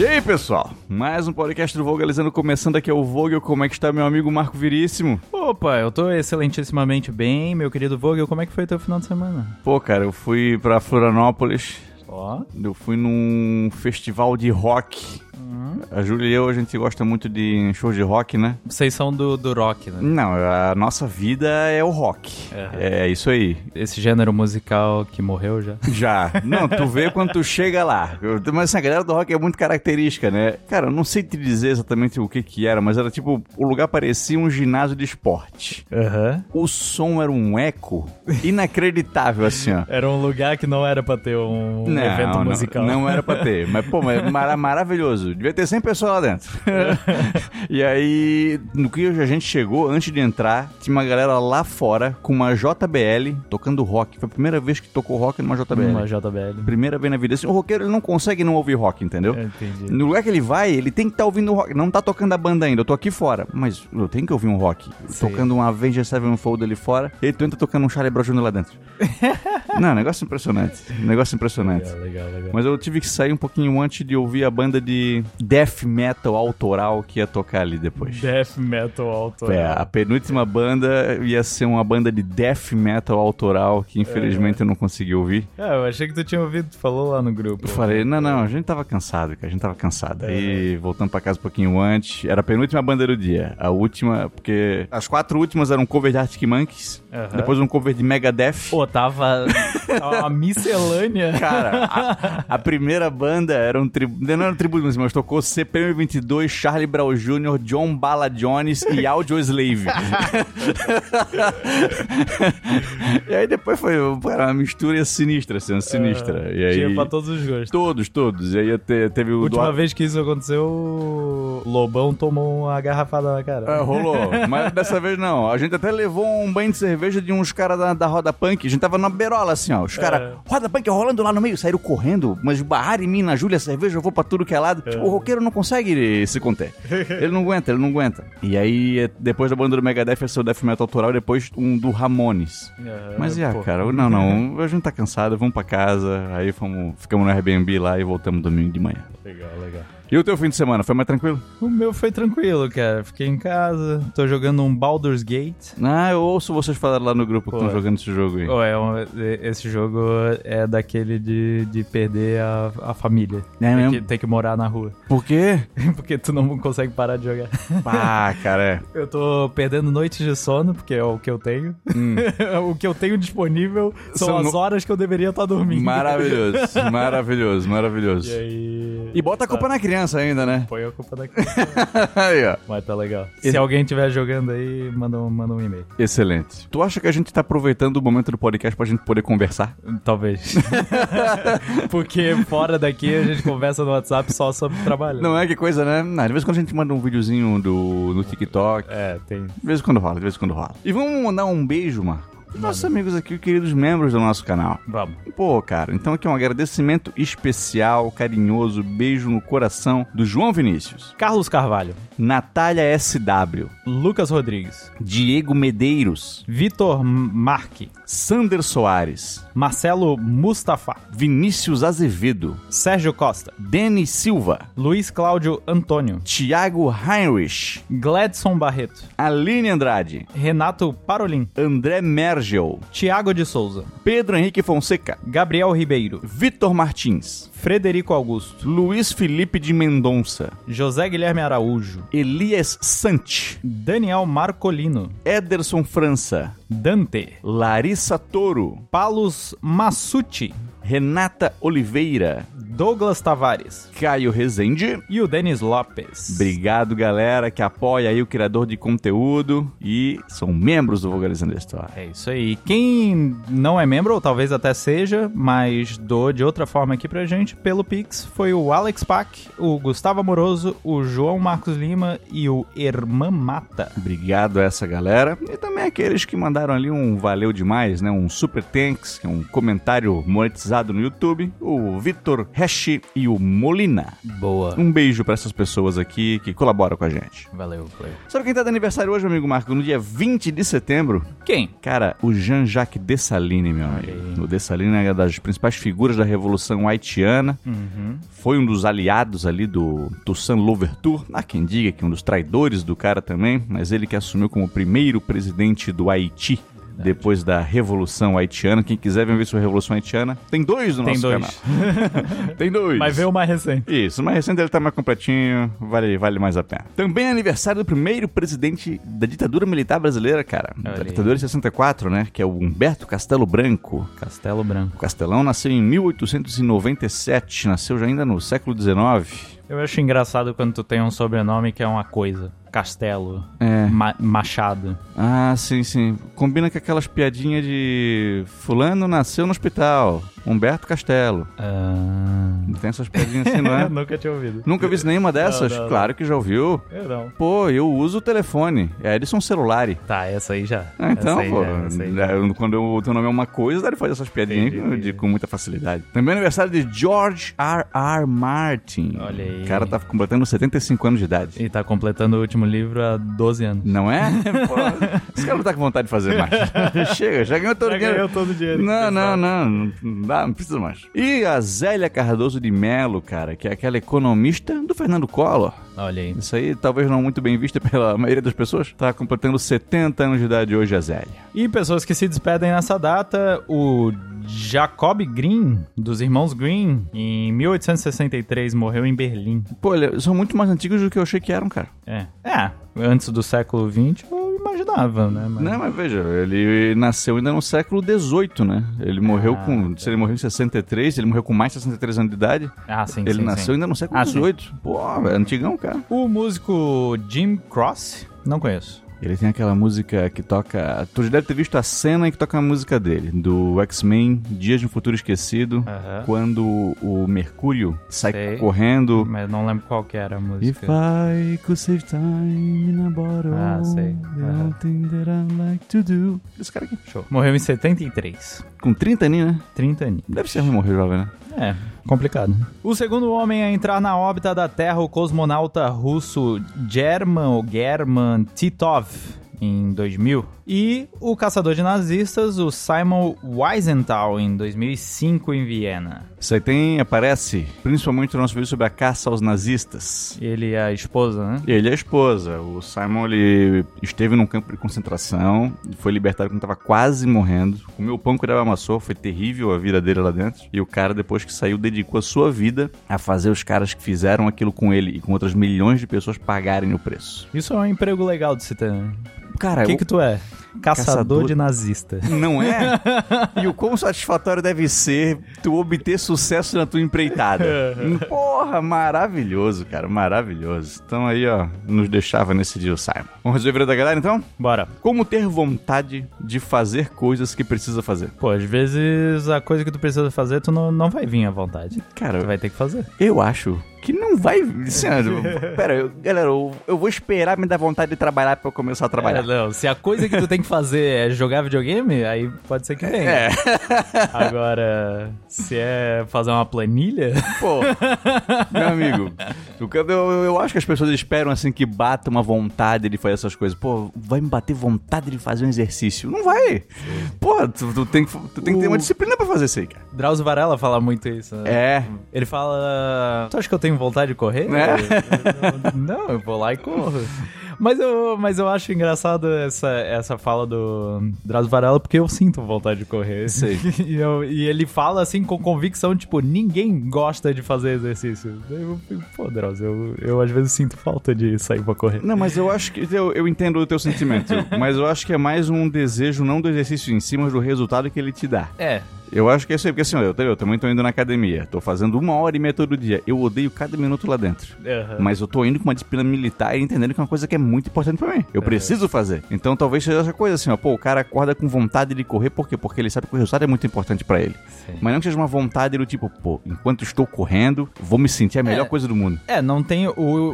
E aí, pessoal? Mais um podcast do Vogalizando começando aqui é o Vogel. Como é que está meu amigo Marco Viríssimo? Opa, eu tô excelentissimamente bem, meu querido Vogel. Como é que foi teu final de semana? Pô, cara, eu fui pra Florianópolis. Ó. Eu fui num festival de rock. A Júlia e eu, a gente gosta muito de shows de rock, né? Vocês são do, do rock, né? Não, a nossa vida é o rock. Aham. É isso aí. Esse gênero musical que morreu já. Já. Não, tu vê quando tu chega lá. Mas assim, a galera do rock é muito característica, né? Cara, eu não sei te dizer exatamente o que que era, mas era tipo, o lugar parecia um ginásio de esporte. Aham. O som era um eco inacreditável, assim, ó. Era um lugar que não era pra ter um evento não, musical. Não, era pra ter. Mas, pô, mas mara- maravilhoso. Devia ter 100 pessoas lá dentro. e aí, no que a gente chegou, antes de entrar, tinha uma galera lá fora com uma JBL tocando rock. Foi a primeira vez que tocou rock numa JBL. Uma JBL. Primeira vez na vida. Assim, o roqueiro ele não consegue não ouvir rock, entendeu? Eu entendi. No lugar que ele vai, ele tem que estar ouvindo rock. Não tá tocando a banda ainda, eu tô aqui fora. Mas eu tenho que ouvir um rock. Sim. Tocando um Avenged Sevenfold ali fora, e tu entra tocando um Charlie Brown Jr. lá dentro. não, negócio impressionante. Negócio impressionante. Legal, legal, legal. Mas eu tive que sair um pouquinho antes de ouvir a banda de death metal autoral que ia tocar ali depois. Death metal alto. É, a penúltima banda ia ser uma banda de death metal autoral que infelizmente eu não consegui ouvir. É, eu achei que tu tinha ouvido, tu falou lá no grupo. Eu falei, não, não, a gente tava cansado, cara, a gente tava cansado. Aí, voltando pra casa um pouquinho antes, era a penúltima banda do dia. A última, porque as quatro últimas eram um cover de Arctic Monkeys, depois um cover de Megadeth. Pô, tava uma miscelânea. Cara, a, a primeira banda era um tributo, não era um tributo, mas tocou CPM 22, Charlie Brown Jr., John Bala Jones e Audio Slave. e aí depois foi uma mistura sinistra, assim, sinistra. e aí, Tinha pra todos os gostos. Todos, todos. E aí te- teve o Última do- vez que isso aconteceu, o Lobão tomou uma garrafada na cara. É, rolou. Mas dessa vez não. A gente até levou um banho de cerveja de uns caras da, da Roda Punk. A gente tava na beirola, assim, ó. Os caras, Roda Punk rolando lá no meio, saíram correndo, mas barraram em mim, na Júlia, cerveja, eu vou pra tudo que é lado. Tipo, o roqueiro não consegue se conter. Ele não aguenta, ele não aguenta. E aí, eh, depois da banda do Megadeth, ia ser o Death Metal Autoral, e depois um do Ramones. Aham, Mas pô. cara? Não, não. A gente tá cansado, vamos pra casa. Aí fomos, ficamos no Airbnb lá e voltamos domingo de manhã. Legal, legal. E o teu fim de semana, foi mais tranquilo? O meu foi tranquilo, cara. Fiquei em casa, tô jogando um Baldur's Gate. Ah, eu ouço vocês falarem lá no grupo que Pô. estão jogando esse jogo aí. É um- esse jogo é daquele de, de perder a, a família. É tem, mesmo? que, tem que morar na rua. Por quê? Porque tu não consegue parar de jogar. Ah, cara, é. Eu tô perdendo noites de sono, porque é o que eu tenho. o que eu tenho disponível são, São as no- horas que eu deveria estar dormindo. Maravilhoso, maravilhoso, maravilhoso. E aí. E bota a culpa na criança ainda, né? Põe a culpa daqui. Aí, ó. Mas tá legal. Se alguém estiver jogando aí, manda um, manda um e-mail. Excelente. Tu acha que a gente tá aproveitando o momento do podcast pra gente poder conversar? Talvez. Porque fora daqui a gente conversa no WhatsApp só sobre trabalho. Não é que coisa, né? Não, de vez em quando a gente manda um videozinho do, no TikTok. É, tem. De vez em quando rola, de vez em quando rola. E vamos mandar um beijo, Marco. Nossos amigos aqui, queridos membros do nosso canal. Vamos. Pô, cara, então aqui é um agradecimento especial, carinhoso, beijo no coração do João Vinícius, Carlos Carvalho, Natália SW, Lucas Rodrigues, Diego Medeiros, Vitor Marque, Sander Soares, Marcelo Mustafa, Vinícius Azevedo, Sérgio Costa, Denis Silva, Luiz Cláudio Antônio, Tiago Heinrich, Gladson Barreto, Aline Andrade, Renato Parolin, André Mergel, Tiago de Souza, Pedro Henrique Fonseca, Gabriel Ribeiro, Vitor Martins, Frederico Augusto, Luiz Felipe de Mendonça, José Guilherme Araújo, Elias Sante, Daniel Marcolino, Ederson França, Dante, Larissa Toro, Palos Massucci, Renata Oliveira, Douglas Tavares Caio Rezende. e o Denis Lopes. Obrigado, galera, que apoia aí o criador de conteúdo e são membros do Vulgarizando a História. É isso aí. Quem não é membro, ou talvez até seja, mas doou de outra forma aqui pra gente, pelo Pix, foi o Alex Pack, o Gustavo Amoroso, o João Marcos Lima e o Irmã Mata. Obrigado a essa galera e também aqueles que mandaram ali um valeu demais, né? Um super thanks, é um comentário monetizado No YouTube, o Vitor Hash e o Molina. Boa. Um beijo pra essas pessoas aqui que colaboram com a gente. Valeu, valeu. Sabe quem tá de aniversário hoje, amigo Marco? No dia 20 de setembro? Quem? Cara, o Jean-Jacques Dessalines, meu amigo. aí. O Dessalines é uma das principais figuras da Revolução Haitiana. Uhum. Foi um dos aliados ali do Toussaint Louverture. Há quem diga que um dos traidores do cara também, mas ele que assumiu como primeiro presidente do Haiti. Depois da Revolução Haitiana. Quem quiser ver sobre a Revolução Haitiana, tem dois no Tem nosso dois. canal. tem dois. Mas vê o mais recente. Isso, mas recente ele tá mais completinho, vale, vale mais a pena. Também é aniversário do primeiro presidente da ditadura militar brasileira, cara. Olha Da ditadura de 64, né? Que é o Humberto Castelo Branco. Castelo Branco. O Castelão nasceu em 1897, nasceu já ainda no século XIX. Eu acho engraçado quando tu tem um sobrenome que é uma coisa. Castelo. É. Ma- Machado. Ah, sim, sim. Combina com aquelas piadinhas de fulano nasceu no hospital, Humberto Castelo. Ah... Não tem essas piadinhas assim, não é? Nunca tinha ouvido. Nunca vi nenhuma dessas? Não, não, claro que já ouviu. Eu não. Pô, eu uso o telefone. É Edson Celulari. Tá, essa aí já. Ah, então, aí pô, já, aí já. é, quando o teu nome é uma coisa, de fazer essas piadinhas Entendi, de- de- entendi. com muita facilidade. Também é aniversário de George R. R. Martin. Olha aí. O cara tá completando 75 anos de idade. E tá completando o último livro há 12 anos. Não é? Pô, esse cara não tá com vontade de fazer mais. Chega, já ganhou todo o Já dinheiro. ganhou todo o dinheiro. Não, não, não, não dá, não precisa mais. E a Zélia Cardoso de Melo, cara, que é aquela economista do Fernando Collor. Olha aí. Isso aí, talvez não muito bem vista pela maioria das pessoas. Tá completando 70 anos de idade hoje, a Zélia. E pessoas que se despedem nessa data, o Jacob Green, dos irmãos Green, em 1863 morreu em Berlim. Pô, eles são muito mais antigos do que eu achei que eram, cara. É. É, antes do século XX eu imaginava, né? Mas... Não, mas veja, ele nasceu ainda no século XVIII, né? Ele morreu Ah, com. Se ele morreu em 63, ele morreu com mais de 63 anos de idade. Ah, sim, ele sim, nasceu sim. ainda no século Ah. XVIII. Pô, é antigão, cara. O músico Jim Cross, não conheço. Ele tem aquela música que toca. Tu já deve ter visto a cena que toca a música dele, do X-Men Dias de um Futuro Esquecido, Aham. quando o Mercúrio sai Sei. correndo. Mas não lembro qual que era a If música. I could save time in a bottle, Ah, sei. the Aham. only thing that I like to do. Esse cara aqui. Show. Morreu em 73. Com 30 aninhos, né? 30 anos. Deve ser ruim morrer jovem, né? É, complicado. O segundo homem a entrar na órbita da Terra, o cosmonauta russo German ou German Titov, em 2000. E o caçador de nazistas, o Simon Wiesenthal, em 2005, em Viena. Isso aí tem, aparece, principalmente no nosso vídeo sobre a caça aos nazistas. Ele e a esposa, né? Ele e a esposa. O Simon, ele esteve num campo de concentração, foi libertado quando estava quase morrendo. Comeu o pão que ele amassou, foi terrível a vida dele lá dentro. E o cara, depois que saiu, dedicou a sua vida a fazer os caras que fizeram aquilo com ele e com outras milhões de pessoas pagarem o preço. Isso é um emprego legal de se ter. né? Cara, O que eu- que tu é? Caçador, Caçador- de nazista. Não é? e o quão satisfatório deve ser tu obter sucesso na tua empreitada. Porra, maravilhoso, cara, maravilhoso. Então aí, ó, nos deixava nesse dia o Simon. Vamos resolver da galera, então? Bora. Como ter vontade de fazer coisas que precisa fazer? Pô, às vezes a coisa que tu precisa fazer, tu não, não vai vir à vontade. Cara, Tu vai ter que fazer. eu acho que não vai... Assim, ó, pera, eu- galera, eu, eu vou esperar me dar vontade de trabalhar pra eu começar a trabalhar. É, não, se a coisa que tu tem que fazer é jogar videogame, aí pode ser que venha. É. Agora, se é fazer uma planilha, Pô, meu amigo, eu, eu, eu acho que as pessoas esperam assim que bata uma vontade de fazer essas coisas. Pô, vai me bater vontade de fazer um exercício. Não vai. Pô, tu, tu tem, que- tu tem que ter uma disciplina pra fazer isso aí, cara. Drauzio Varela fala muito isso. né? É. Ele fala: Tu acha que eu tenho vontade de correr? É. Eu- Não, eu vou lá e corro. Mas eu, mas eu acho engraçado essa, essa fala do Drauzio Varela porque eu sinto vontade de correr. Sei. E, eu- e ele fala assim com convicção, tipo, ninguém gosta de fazer exercício. Eu fico, pô, Drauzio, eu, eu às vezes sinto falta de sair pra correr. Não, mas eu acho que. Eu, eu entendo o teu sentimento. mas eu acho que é mais um desejo, não do exercício em si, mas do resultado que ele te dá. É, Eu acho que é isso aí, porque assim, eu, eu também tô indo na academia. Tô fazendo uma hora e meia todo dia. Eu odeio cada minuto lá dentro. Aham. Mas eu tô indo com uma disciplina militar e entendendo que é uma coisa que é muito importante pra mim. Eu preciso fazer. Então talvez seja essa coisa assim, ó. Pô, o cara acorda com vontade de correr, por quê? Porque ele sabe que o resultado é muito importante pra ele. Sim. Mas não que seja uma vontade do tipo, pô, enquanto estou correndo, vou me sentir a melhor É. coisa do mundo. É, não tem. O,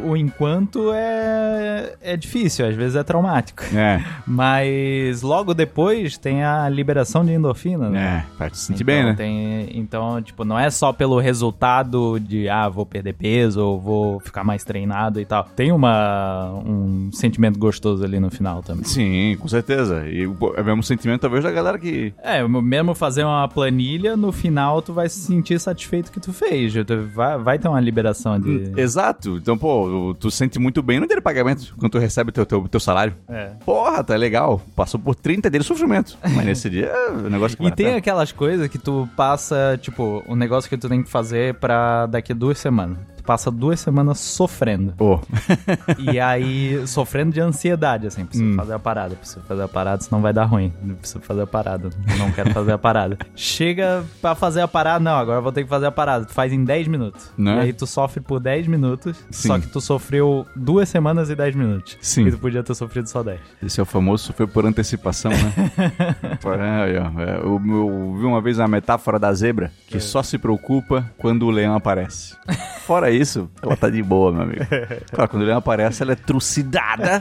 o enquanto é, é difícil, às vezes é traumático. É, Mas logo depois tem a liberação de endorfina, né? é, parte sentir então, bem, né? tem- então, tipo, não é só pelo resultado de, ah, vou perder peso ou vou ficar mais treinado e tal. Tem uma, um sentimento gostoso ali no final também. Sim, com certeza. E é o mesmo sentimento, talvez, da galera que. É, mesmo fazer uma planilha, no final tu vai se sentir satisfeito que tu fez. Tu vai, vai ter uma liberação de... Exato. Então, pô, tu sente muito bem no dia de pagamento, quando tu recebe o teu, teu, teu salário. É. Porra, tá legal. Passou por 30 dias de sofrimento. Mas nesse dia, o negócio que E tem aquelas coisas que tu passa, tipo, um negócio que tu tem que fazer pra daqui duas semanas. Passa duas semanas sofrendo. Pô, E aí, sofrendo de ansiedade, assim, preciso Hum. fazer a parada, preciso fazer a parada, senão vai dar ruim. Preciso fazer a parada, não quero fazer a parada. Chega pra fazer a parada, não, agora eu vou ter que fazer a parada. Tu faz em 10 minutos. Né? E aí tu sofre por 10 minutos, Sim. só que tu sofreu duas semanas e 10 minutos. Sim. E tu podia ter sofrido só 10. esse é o famoso sofrer por antecipação, né? É, é, eu, eu vi uma vez a metáfora da zebra, que só se preocupa quando o leão aparece. Fora isso, ela tá de boa, meu amigo. Claro, quando leão aparece, ela é trucidada,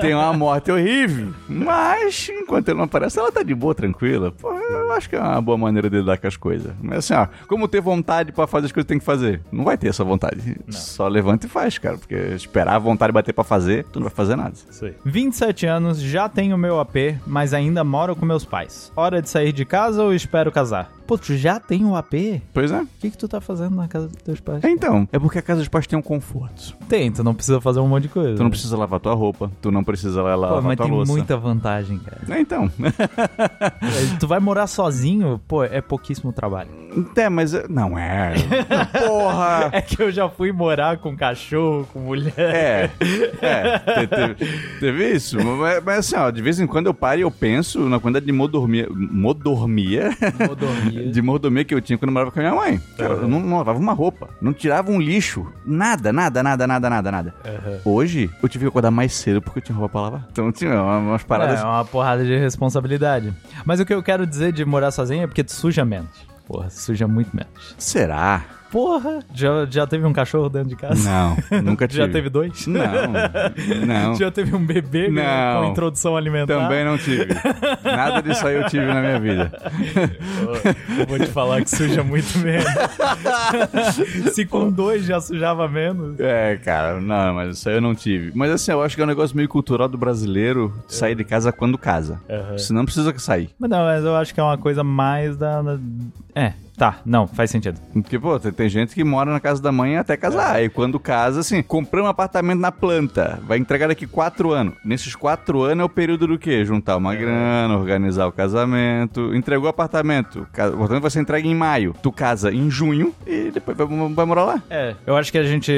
tem uma morte horrível. Mas, enquanto ele não aparece, ela tá de boa, tranquila. Pô, acho que é uma boa maneira de lidar com as coisas. Mas assim, ó, como ter vontade pra fazer as coisas que tem que fazer? Não vai ter essa vontade. Só levanta e faz, cara. Porque esperar a vontade bater pra fazer, tu não vai fazer nada. Isso aí. 27 anos, já tenho meu AP, mas ainda moro com meus pais. Hora de sair de casa ou espero casar? Pô, tu já tem o AP? O Pois é. que, que tu tá fazendo na casa dos teus pais? É, Então, é porque a casa dos pais tem um conforto. Tem, tu não precisa fazer um monte de coisa. Tu não precisa lavar tua roupa, tu não precisa lá Pô, lavar mas tua tem louça. muita vantagem, cara. É, então. Tu vai morar sozinho, pô, é pouquíssimo trabalho. é, mas é- não é. Porra! É que eu já fui morar com cachorro, com mulher. É, é, te- teve, teve isso. Mas, mas assim, ó, de vez em quando eu paro e eu penso na quantidade de modormia, modormia, Modomia. de mordomia que eu tinha quando eu morava com a minha mãe. Cara, Eu não, não lavava uma roupa, não tirava um lixo, nada, nada, nada, nada, nada, nada. Aham. Hoje, eu tive que acordar mais cedo porque eu tinha roupa pra lavar. Então tinha umas paradas... É, uma porrada de responsabilidade. Mas o que eu quero dizer de morar sozinho é porque tu suja menos. Porra, suja muito menos. Será? Porra, já, já teve um cachorro dentro de casa? Não, nunca tive. Já teve dois? Não, não. Já teve um bebê com- Não. com introdução alimentar? Também não tive. Nada disso aí eu tive na minha vida. Eu vou te falar que suja muito menos. Se com dois já sujava menos. É, cara, não, mas isso aí eu não tive. Mas assim, eu acho que é um negócio meio cultural do brasileiro sair de casa quando casa. Aham. Senão não precisa sair. Mas não, mas eu acho que é uma coisa mais da. da- É, tá, não, faz sentido. Porque, pô, tem, gente que mora na casa da mãe até casar. E quando casa, assim, comprou um apartamento na planta, vai entregar daqui quatro anos. Nesses quatro anos é o período do quê? Juntar uma grana, organizar o casamento. Entregou o apartamento. O apartamento vai ser entregue em maio. Tu casa em junho e depois vai, vai morar lá. É, eu acho que a gente.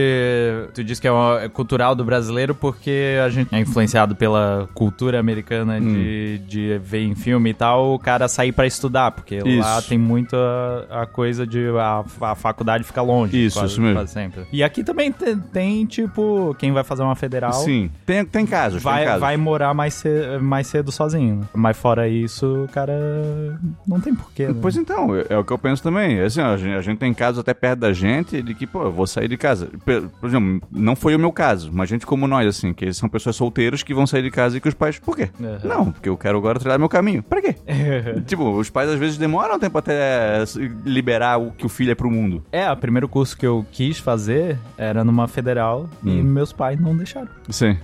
Tu disse que é, uma- é cultural do brasileiro porque a gente é influenciado pela cultura americana de, de ver em filme e tal, o cara sair pra estudar, porque lá Isso. tem muito a, coisa de a, a faculdade fica longe. Isso, quase, isso mesmo. sempre. E aqui também tem, tem, tipo, quem vai fazer uma federal. Sim. Tem, tem casos, tem Vai, casos. vai morar mais, ce- mais cedo sozinho. Mas fora isso, o cara não tem porquê. Né? Pois então, é, é o que eu penso também. Assim, ó, a, gente, a gente tem casos até perto da gente de que, pô, eu vou sair de casa. Por, exemplo, não foi o meu caso, mas gente como nós, assim, que são pessoas solteiras que vão sair de casa e que os pais, por quê? Uhum. Não, porque eu quero agora trilhar meu caminho. Pra quê? tipo, os pais às vezes demoram tempo até liberar o que o filho é pro mundo. É, o primeiro curso que eu quis fazer era numa federal e Hum. meus pais não deixaram. Sim.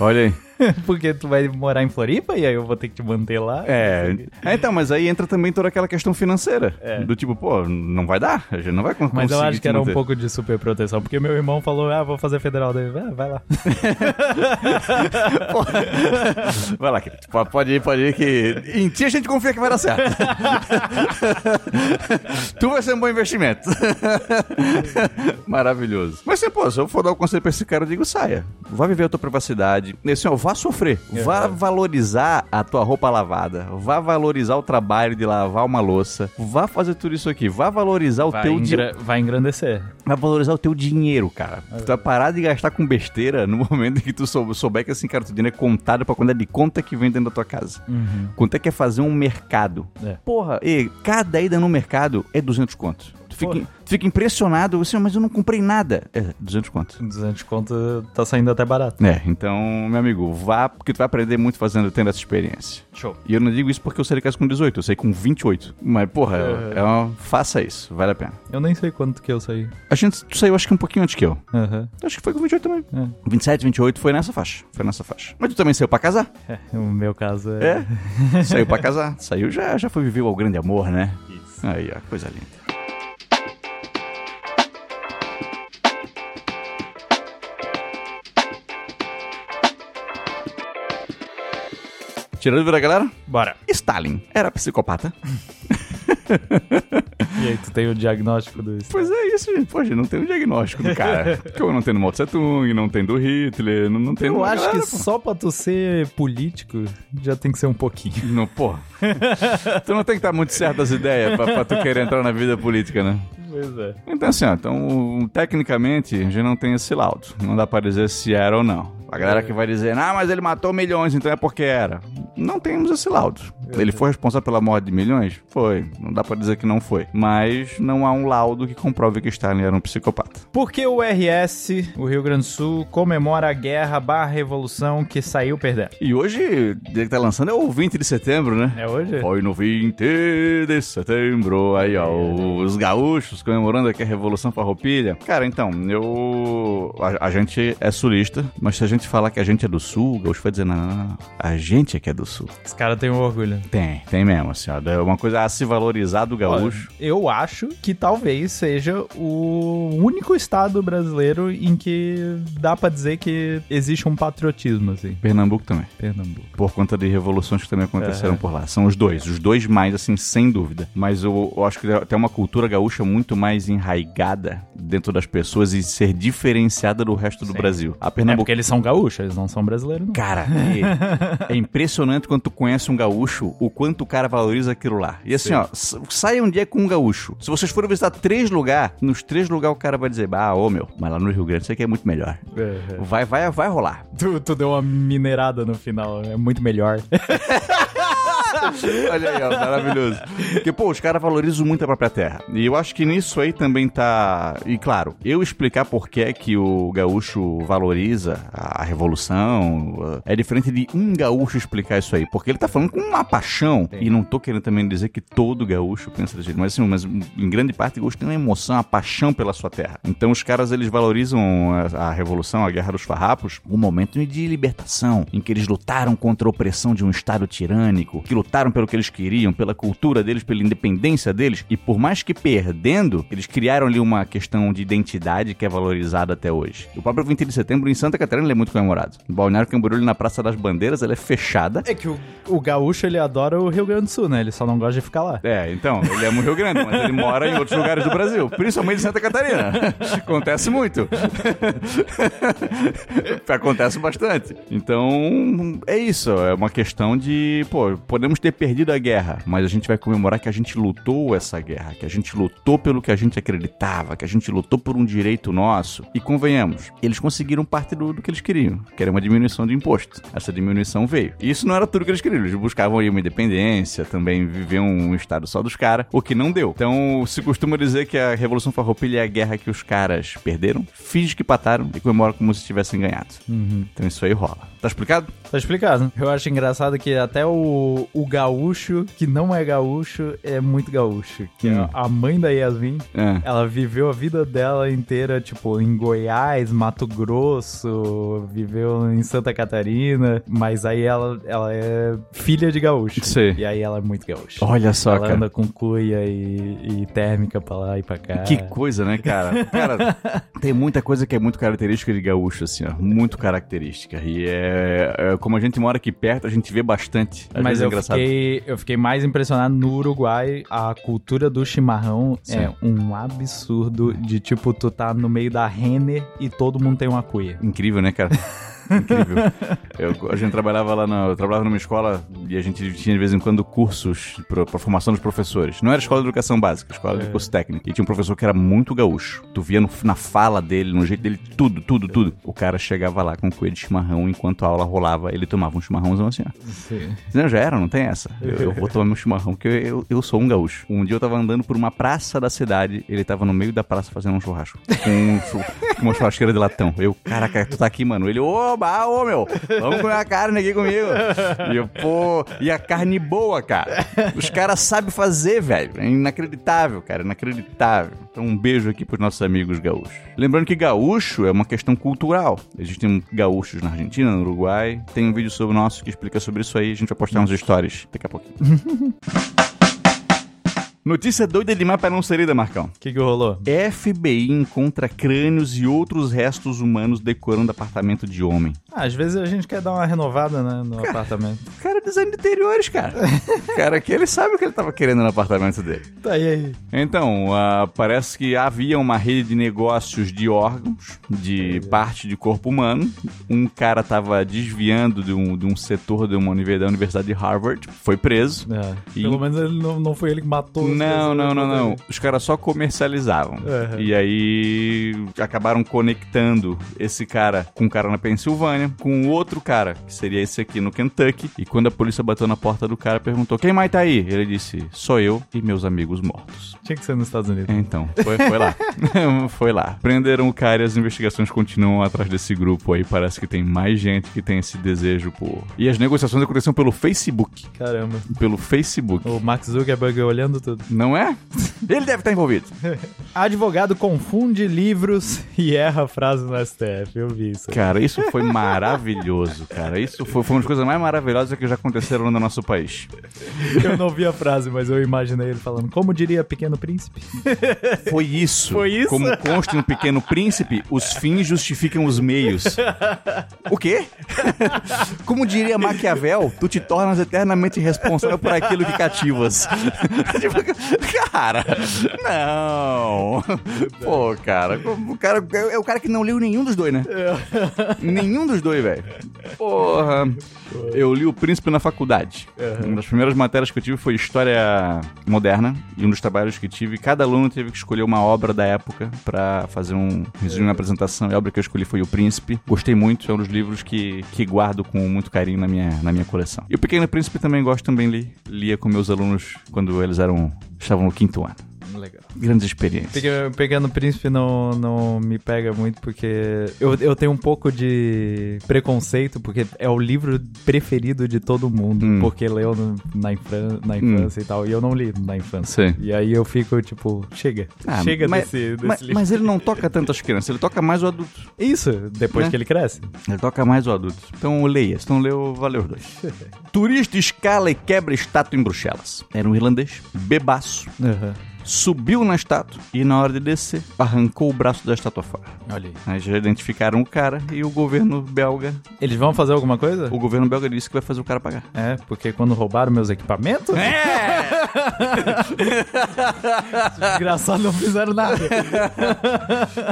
Olha aí. Porque tu vai morar em Floripa e aí eu vou ter que te manter lá. É. é, então, mas aí entra também toda aquela questão financeira. É. Do tipo, pô, não vai dar, a gente não vai con- Mas eu conseguir acho que era um manter. pouco de super proteção, porque meu irmão falou, ah, vou fazer federal dele. Ah, vai lá. Vai lá, querido. Pode- ir, pode ir, que em ti a gente confia que vai dar certo. tu vai ser um bom investimento. Maravilhoso. Mas, assim, pô, se eu for dar o conselho pra esse cara, eu digo, saia. Vá viver a tua privacidade. E, Assim, ó, vá sofrer. Vá valorizar a tua roupa lavada. Vá valorizar o trabalho de lavar uma louça. Vá fazer tudo isso aqui. Vá valorizar o Vai, teu engra- vai engrandecer. Vai valorizar o teu dinheiro, cara. É. Tu vai parar de gastar com besteira no momento em que tu sou- souber que assim, cara, teu dinheiro é contado pra quantidade de conta que vem dentro da tua casa. Quanto é que é fazer um mercado? É. Porra, e cada ida no mercado é 200 contos. Tu fica, fica impressionado, assim, mas eu não comprei nada. É, 200 conto. 200 conto tá saindo até barato. É, então, meu amigo, vá, porque tu vai aprender muito fazendo, tendo essa experiência. Show. E eu não digo isso porque eu saí de casa com 18, eu saí com 28. Mas, porra, é. é uma, faça isso, vale a pena. Eu nem sei quanto que eu saí. A gente, tu saiu acho que um pouquinho antes que eu. Aham. Acho que foi com 28 também. É. 27, 28 foi nessa faixa. Foi nessa faixa. Mas tu também saiu pra casar? É, o meu caso é. É? saiu pra casar. Saiu, já, já foi viver o grande amor, né? Isso. Aí, ó, coisa linda. Tirando da galera? Bora. Stalin era psicopata? E aí, tu tem o diagnóstico do Pois é isso, gente. Gente, não tem um diagnóstico do cara. Como não tem do Mao Tse Tung, não tem do Hitler, não, não tem Eu acho galera, que pô. só pra tu ser político, já tem que ser um pouquinho. Não, pô. tu não tem que estar muito certo das ideias pra, pra tu querer entrar na vida política, né? Pois é. Então, assim, ó, então, tecnicamente, a gente não tem esse laudo. Não dá pra dizer se era ou não. A galera que vai dizer, ah, mas ele matou milhões, então é porque era. Não temos esse laudo. Ele foi responsável pela morte de milhões? Foi. Não dá pra dizer que não foi. Mas não há um laudo que comprove que Stalin era um psicopata. Porque o RS, o Rio Grande do Sul, comemora a guerra barra revolução que saiu perdendo. E hoje, ele que tá lançando é o 20 de setembro, né? É hoje? Foi no 20 de setembro, aí ó, os gaúchos comemorando aqui a Revolução Farroupilha. Cara, então, eu... A, a gente é sulista, mas se a gente falar que a gente é do sul, o gaúcho vai dizer, não, não, não, a gente é que é do sul. Os caras têm um orgulho. Tem, tem mesmo, assim, ó, é uma coisa a se valorizar do gaúcho. Olha, eu acho que talvez seja o único estado brasileiro em que dá pra dizer que existe um patriotismo, assim. Pernambuco também. Pernambuco. Por conta de revoluções que também aconteceram É. por lá. São os dois, os dois mais, assim, sem dúvida. Mas eu, eu acho que tem uma cultura gaúcha muito mais enraigada dentro das pessoas e ser diferenciada do resto do Sim. Brasil. A É Pernambuco porque eles são gaúchos, eles não são brasileiros, não. Cara, é, é impressionante quando tu conhece um gaúcho, o quanto o cara valoriza aquilo lá. E assim, Sim. ó, saia um dia com um gaúcho. Se vocês forem visitar três lugares, nos três lugares o cara vai dizer, ah, ô meu, mas lá no Rio Grande isso aqui é muito melhor. Vai, vai, vai rolar. Tu, tu deu uma minerada no final, é muito melhor. Olha aí, ó, maravilhoso. Porque, pô, os caras valorizam muito a própria terra. E eu acho que nisso aí também tá. E claro, eu explicar por que é que o gaúcho valoriza a revolução é diferente de um gaúcho explicar isso aí. Porque ele tá falando com uma paixão. E não tô querendo também dizer que todo gaúcho pensa desse jeito. Mas assim, mas em grande parte o gaúcho tem uma emoção, uma paixão pela sua terra. Então os caras eles valorizam a, a revolução, a guerra dos farrapos, um momento de libertação, em que eles lutaram contra a opressão de um estado tirânico, que lutaram pelo que eles queriam, pela cultura deles, pela independência deles, e por mais que perdendo, eles criaram ali uma questão de identidade que é valorizada até hoje. O próprio 20 de setembro em Santa Catarina ele é muito comemorado. O Balneário Camboriú na Praça das Bandeiras, ela é fechada. É que o, o gaúcho, ele adora o Rio Grande do Sul, né? Ele só não gosta de ficar lá. É, então, ele é no Rio Grande, mas ele mora em outros lugares do Brasil, principalmente em Santa Catarina. Acontece muito. Acontece bastante. Então, é isso. É uma questão de, pô, podemos ter perdido a guerra, mas a gente vai comemorar que a gente lutou essa guerra, que a gente lutou pelo que a gente acreditava, que a gente lutou por um direito nosso. E convenhamos, eles conseguiram parte do, do que eles queriam, que era uma diminuição de imposto. Essa diminuição veio. E isso não era tudo que eles queriam. Eles buscavam aí uma independência, também viver um estado só dos caras, o que não deu. Então, se costuma dizer que a Revolução Farroupilha é a guerra que os caras perderam, finge que pataram e comemoram como se tivessem ganhado. Então isso aí rola. Tá explicado? Tá explicado. Eu acho engraçado que até o, o gaúcho, que não é gaúcho, é muito gaúcho. Que Hum. é a mãe da Yasmin, É. ela viveu a vida dela inteira, tipo, em Goiás, Mato Grosso, viveu em Santa Catarina, mas aí ela, ela é filha de gaúcho. Sei. E aí ela é muito gaúcha. Olha só, ela cara. anda com cuia e, e térmica pra lá e pra cá. Que coisa, né, cara? Cara, tem muita coisa que é muito característica de gaúcho, assim, ó. Muito característica. E é, é- Como a gente mora aqui perto, a gente vê bastante. Às Mas vezes é engraçado. Fiquei, eu fiquei mais impressionado no Uruguai. A cultura do chimarrão Sim. é um absurdo de tipo, tu tá no meio da Renner e todo mundo tem uma cuia. Incrível, né, cara? Incrível. Eu, a gente trabalhava lá na. Eu trabalhava numa escola e a gente tinha de vez em quando cursos pra, pra formação dos professores. Não era escola de educação básica, escola de curso técnico. E tinha um professor que era muito gaúcho. Tu via no- na fala dele, no jeito dele, tudo, tudo, tudo. O cara chegava lá com um coelho de chimarrão enquanto a aula rolava, ele tomava um chimarrãozão assim, ó. Sim. Não, já era, não tem essa. Eu, eu vou tomar meu chimarrão, porque eu, eu, eu sou um gaúcho. Um dia eu tava andando por uma praça da cidade, ele tava no meio da praça fazendo um churrasco. Com, um com uma churrasqueira de latão. Eu, caraca, tu tá aqui, mano. Ele, ô, bah, ô, meu, vamos comer a carne aqui comigo. E eu, pô, e a carne boa, cara. Os caras sabem fazer, velho. É inacreditável, cara, inacreditável. Então, um beijo aqui pros nossos amigos gaúchos. Lembrando que gaúcho é uma questão cultural. Existem gaúchos na Argentina, no Uruguai. Tem um vídeo sobre o nosso que explica sobre isso aí. A gente vai postar uns stories daqui a pouquinho. Notícia doida demais pra não ser lida, Marcão. O que que rolou? FBI encontra crânios e outros restos humanos decorando apartamento de homem. Ah, às vezes a gente quer dar uma renovada, né, no apartamento. Cara, design de interiores, cara. cara, que ele sabe o que ele tava querendo no apartamento dele. Tá aí, aí. Então, ah, parece que havia uma rede de negócios de órgãos, de parte de corpo humano. Um cara tava desviando de um, de um setor de uma da Universidade de Harvard, foi preso. É, E- Pelo menos ele não, não foi ele que matou Não, pessoas, não, não, não. Os caras só comercializavam. Uhum. E aí acabaram conectando esse cara com um cara na Pensilvânia, com outro cara, que seria esse aqui no Kentucky. E quando a polícia bateu na porta do cara, perguntou: Quem mais tá aí? Ele disse: Sou eu e meus amigos mortos. Tinha que ser nos Estados Unidos. Então, foi, foi lá. foi lá. Prenderam o cara e as investigações continuam atrás desse grupo aí. Parece que tem mais gente que tem esse desejo por. E as negociações aconteceram pelo Facebook. Caramba. Pelo Facebook. O Max Zuckerberg olhando tudo. Não é? Ele deve estar envolvido. Advogado confunde livros e erra a frase no STF. Eu vi isso. Cara, isso foi maravilhoso, cara. Isso foi, foi uma das coisas mais maravilhosas que já aconteceram no nosso país. Eu não vi a frase, mas eu imaginei ele falando. Como diria Pequeno Príncipe? Foi isso. Foi isso? Como consta no Pequeno Príncipe, os fins justificam os meios. O quê? Como diria Maquiavel, tu te tornas eternamente responsável por aquilo que cativas. Tipo, cara, não. Pô, cara, o cara é o cara que não leu nenhum dos dois, né? Nenhum dos dois, velho. Porra. Eu li O Príncipe na faculdade. Uma das primeiras matérias que eu tive foi História Moderna. E um dos trabalhos que tive, cada aluno teve que escolher uma obra da época pra fazer um resumo na apresentação. E a obra que eu escolhi foi O Príncipe. Gostei muito, é um dos livros que, que guardo com muito carinho na minha, na minha coleção. E O Pequeno Príncipe também gosto, também li. Lia com meus alunos quando eles eram estavam no quinto ano. Legal. Grandes experiências. Pequeno, Pequeno Príncipe não, não me pega muito porque eu, eu tenho um pouco de preconceito, porque é o livro preferido de todo mundo, Hum. porque leu no- na, infran- na infância e tal, e eu não li na infância. Sim. E aí eu fico tipo, chega, Ah, chega mas, desse, desse mas, livro. mas ele não toca tanto as crianças, ele toca mais o adulto. Isso, depois Né? que ele cresce. Ele toca mais o adulto. Então leia. Se não leu, valeu os dois. Turista escala e quebra estátua em Bruxelas. Era um irlandês, bebaço. Subiu na estátua e na hora de descer, arrancou o braço da estátua fora. Olha aí. Aí já identificaram o cara e o governo belga. Eles vão fazer alguma coisa? O governo belga disse que vai fazer o cara pagar. É, porque quando roubaram meus equipamentos, É! desgraçado não fizeram nada.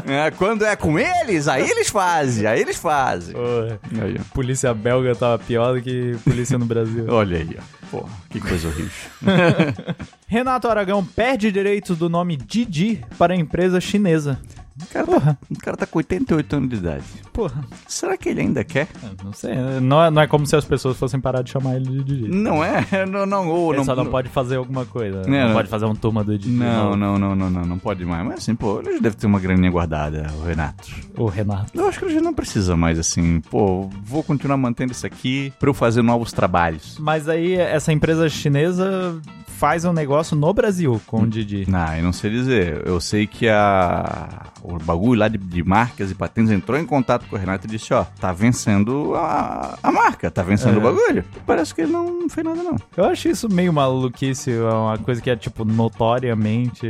é! Quando é com eles, aí eles fazem, aí eles fazem. Porra. Aí, ó. Polícia belga tava pior do que polícia no Brasil. Olha aí, ó. Pô, que coisa horrível. Renato Aragão perde direitos do nome Didi para a empresa chinesa. O cara, tá, o cara tá com 88 anos de idade. Porra, Será que ele ainda quer? eu não sei. Não é, não é como se as pessoas fossem parar de chamar ele de Didi. Não é? Não, não, ou Ele não, só não pode fazer alguma coisa. É, não não. pode fazer uma turma do Didi. Não, não, não, não, não, não pode mais. Mas assim, pô, ele deve ter uma graninha guardada, o Renato. O Renato. Eu acho que ele já não precisa mais, assim, pô, vou continuar mantendo isso aqui pra eu fazer novos trabalhos. Mas aí, essa empresa chinesa faz um negócio no Brasil com o Didi. Ah, eu não sei dizer. Eu sei que a o bagulho lá de, de marcas e patentes entrou em contato com o Renato e disse, ó, tá vencendo a, a marca, tá vencendo É. o bagulho. Parece que ele não, não fez nada, não. Eu acho isso meio maluquice, é uma coisa que é, tipo, notoriamente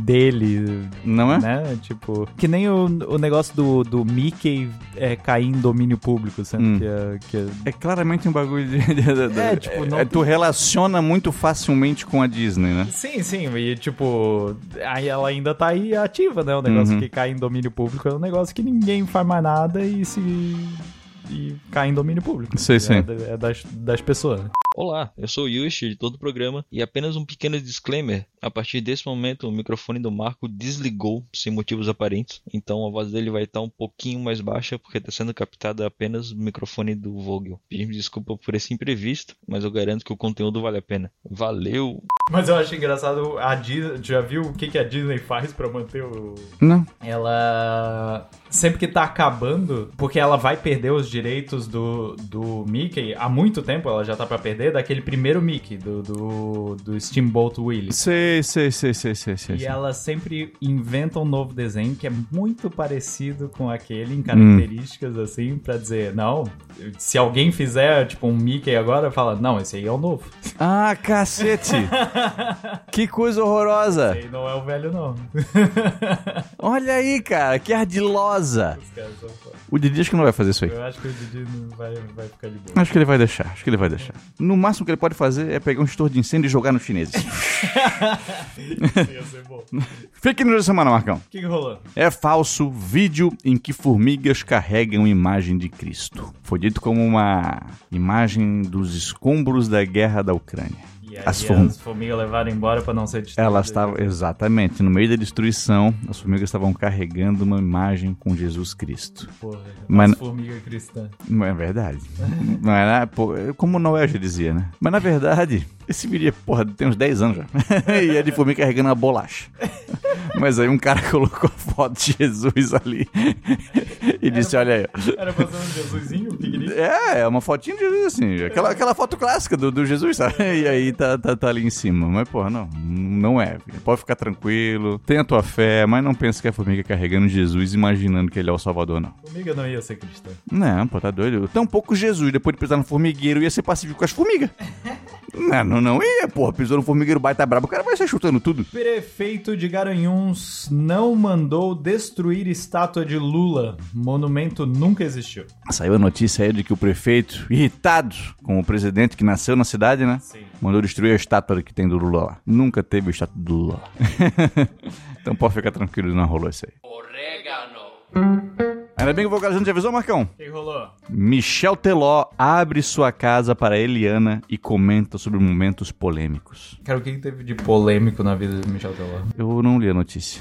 dele, Não é? né? Tipo, que nem o, o negócio do, do Mickey é, cair em domínio público, sendo Hum. que, é, que é- É claramente um bagulho de. de- de- É, tipo, não- é, tu relaciona muito facilmente com a Disney, né? Sim, sim, e tipo, aí ela ainda tá aí ativa, né? O negócio Uhum. que cai em domínio público é um negócio que ninguém faz mais nada e se e cai em domínio público. Sei, é, sim. É das, das pessoas. Olá, eu sou o Yushi, editor do programa, e apenas um pequeno disclaimer. A partir desse momento, o microfone do Marco desligou sem motivos aparentes, então a voz dele vai estar um pouquinho mais baixa porque está sendo captada apenas o microfone do Vogel. Pedimos desculpa por esse imprevisto, mas eu garanto que o conteúdo vale a pena. Valeu! Mas eu acho engraçado, a Disney, já viu o que, que a Disney faz pra manter o... Não. Ela, sempre que tá acabando, porque ela vai perder os direitos do, do Mickey, há muito tempo ela já tá pra perder, daquele primeiro Mickey, do, do, do Steamboat Willie. Sei, sei, sei, sei, sei, sei. E ela sempre inventa um novo desenho que é muito parecido com aquele, em características assim, pra dizer, não, se alguém fizer, tipo, um Mickey agora, fala, não, esse aí é o novo. Ah, cacete! que coisa horrorosa! Esse aí não é o velho, não. Olha aí, cara, que ardilosa! O Didi acho que não vai fazer isso aí. Eu acho que o Didi não vai, vai ficar de boa. Acho que ele vai deixar, acho que ele vai deixar. No máximo que ele pode fazer é pegar um extintor de incêndio e jogar nos chineses. O Fique no da semana, Marcão. que, que rolou? É falso vídeo em que formigas carregam imagem de Cristo. Foi dito como uma imagem dos escombros da guerra da Ucrânia. As as, form- formigas levaram embora pra não ser destruídas. Elas estavam, exatamente, no meio da destruição, as formigas estavam carregando uma imagem com Jesus Cristo. Porra, Mas- as formigas cristãs. É verdade. Não pô, como Noel já dizia, né? Mas na verdade, esse vídeo, é, porra, tem uns 10 anos já. e é de formiga carregando uma bolacha. Mas aí um cara colocou a foto de Jesus ali e disse, olha aí. Era ser um Jesusinho pequenininho? É, é uma fotinha de Jesus, assim. Aquela, aquela foto clássica do, do Jesus, sabe? E aí tá, tá, tá ali em cima. Mas, porra, não. Não é. Pode ficar tranquilo. Tem a tua fé, mas não pensa que é a formiga carregando Jesus imaginando que ele é o Salvador, não. Formiga não ia ser cristã. Não, pô, tá doido. Tampouco Jesus, depois de pisar no formigueiro, ia ser pacífico com as formigas. Não, não, não ia, porra. Pisou no formigueiro, baita brabo, o cara vai ser chutando tudo. Prefeito de Garanhuns não mandou destruir estátua de Lula. Monumento nunca existiu. Saiu a notícia aí de que o prefeito, irritado com o presidente que nasceu na cidade, né? Sim. Mandou destruir a estátua que tem do Lula lá. Nunca teve a estátua do Lula lá. então pode ficar tranquilo, não rolou isso aí. Ainda bem que o vocalizante te avisou, Marcão. O que rolou? Michel Teló abre sua casa para Eliana e comenta sobre momentos polêmicos. Cara, o que que teve de polêmico na vida do Michel Teló? Eu não li a notícia.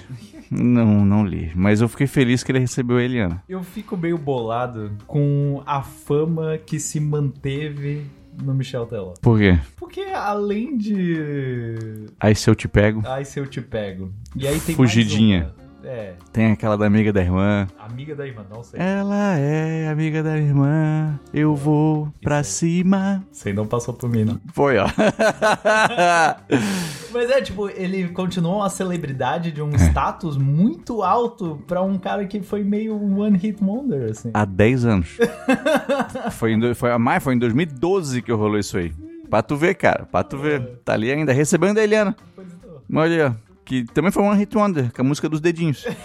Não, não li. Mas eu fiquei feliz que ele recebeu a Eliana. Eu fico meio bolado com a fama que se manteve no Michel Teló. Por quê? Porque além de... Aí se eu te pego, Ai, se eu te pego. E aí tem Fugidinha. mais uma. É, tem aquela da amiga da irmã. amiga da irmã, não sei. Ela é amiga da irmã, eu vou pra cima. Sei, não passou por mim, não. Foi, ó. Mas é, tipo, ele continuou uma celebridade de um status muito alto pra um cara que foi meio um one hit wonder, assim. Há 10 anos. foi, em, foi, a foi em 2012 que rolou isso aí. Pra tu ver, cara. Pra tu ver. Tá ali ainda recebendo a Eliana. Então. Olha aí, ó. Que também foi um hit wonder, com a música dos dedinhos.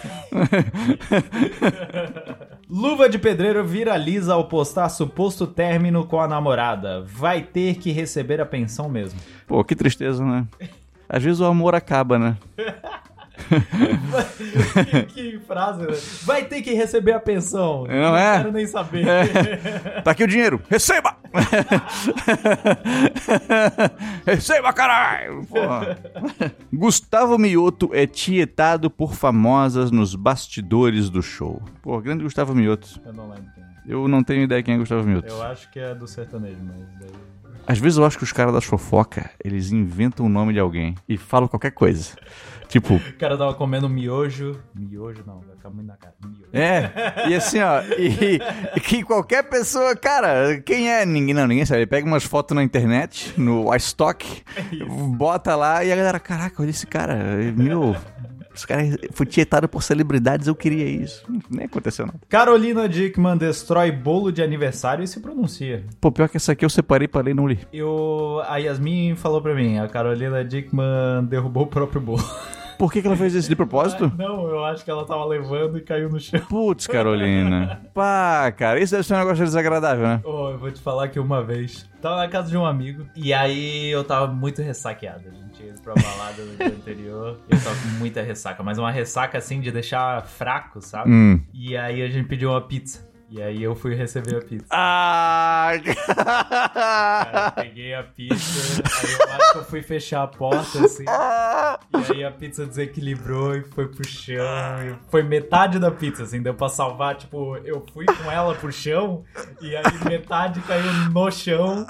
Luva de pedreiro viraliza ao postar suposto término com a namorada. Vai ter que receber a pensão mesmo. Pô, que tristeza, né? Às vezes o amor acaba, né? que, que frase, né? Vai ter que receber a pensão. Não é? quero nem saber. Tá aqui o dinheiro. Receba! Receba, caralho! Porra. Gustavo Mioto é tietado por famosas nos bastidores do show. Pô, grande Gustavo Mioto. Eu não lembro quem é. Eu não tenho ideia quem é Gustavo Mioto. Eu acho que é do sertanejo, mas... daí- Às vezes eu acho que os caras das fofoca, eles inventam o nome de alguém e falam qualquer coisa. Tipo, O cara tava comendo miojo. Miojo não, vai ficar muito na cara. Miojo. É, e assim, ó, e, e que qualquer pessoa, cara, quem é? Ninguém, não, ninguém sabe. Ele pega umas fotos na internet, no iStock, bota lá e a galera, caraca, olha esse cara, meu, esse cara foi tietado por celebridades, eu queria isso. Nem aconteceu nada. Carolina Dickman destrói bolo de aniversário e se pronuncia. Pô, pior que essa aqui eu separei pra ler e não li. Eu, a Yasmin falou pra mim, a Carolina Dickman derrubou o próprio bolo. Por que, que ela fez isso de propósito? Não, eu acho que ela tava levando e caiu no chão. Putz, Carolina. Pá, cara, isso deve ser um negócio desagradável, né? Oh, eu vou te falar que uma vez tava na casa de um amigo e aí eu tava muito ressaqueado. A gente ia pra balada no dia anterior eu tava com muita ressaca, mas uma ressaca assim de deixar fraco, sabe? Hum. E aí a gente pediu uma pizza. E aí eu fui receber a pizza. Ah, Cara, peguei a pizza, aí eu acho que eu fui fechar a porta, assim. E aí a pizza desequilibrou e foi pro chão. e foi metade da pizza, assim, deu pra salvar. Tipo, eu fui com ela pro chão e aí metade caiu no chão.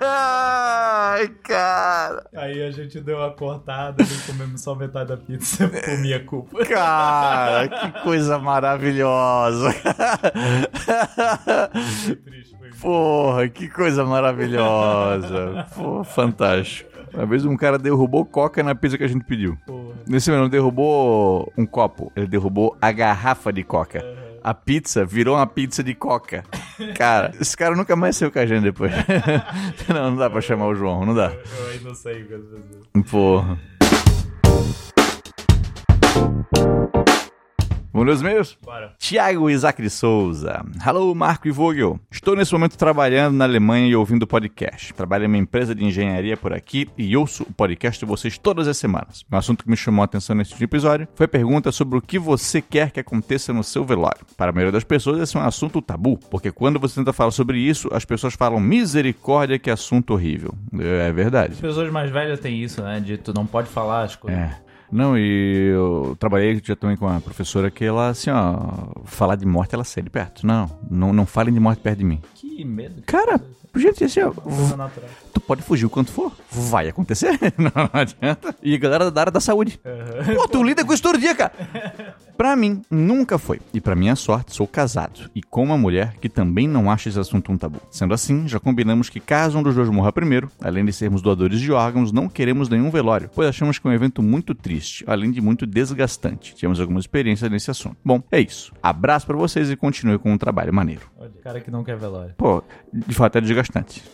Ai, cara. Aí a gente deu uma cortada e comemos só metade da pizza por minha culpa. Cara, que coisa maravilhosa. Porra, que coisa maravilhosa. Pô, fantástico. Uma vez um cara derrubou coca na pizza que a gente pediu. porra. Nesse momento, não derrubou um copo, ele derrubou a garrafa de coca. A pizza virou uma pizza de coca. Cara, esse cara nunca mais saiu com a gente depois. não, não dá pra chamar o João, não dá. Eu aí não sei o que as pessoas. Porra. Vamos ler os meus? Bora. Tiago Isaac de Souza. Hello, Marco e Vogel. Estou nesse momento trabalhando na Alemanha e ouvindo o podcast. Trabalho em uma empresa de engenharia por aqui e ouço o podcast de vocês todas as semanas. Um assunto que me chamou a atenção nesse episódio foi a pergunta sobre o que você quer que aconteça no seu velório. Para a maioria das pessoas, esse é um assunto tabu, porque quando você tenta falar sobre isso, as pessoas falam misericórdia, que assunto horrível. É verdade. As pessoas mais velhas têm isso, né? De tu não pode falar as coisas. É. Não, e eu trabalhei já também com uma professora que ela, assim, ó, falar de morte, ela sai de perto. Não, não, não falem de morte perto de mim. Que medo. Cara, gente, assim, ó, tu pode fugir o quanto for. Vai acontecer, não adianta. E galera da área da saúde. Pô, tu lida com isso todo dia, cara. Pra mim, nunca foi. E pra minha sorte, sou casado. E com uma mulher que também não acha esse assunto um tabu. Sendo assim, já combinamos que caso um dos dois morra primeiro, além de sermos doadores de órgãos, não queremos nenhum velório, pois achamos que é um evento muito triste, além de muito desgastante. Tivemos algumas experiências nesse assunto. Bom, é isso. Abraço pra vocês e continue com um trabalho maneiro. Olha, cara que não quer velório. Pô, de fato é desgastante.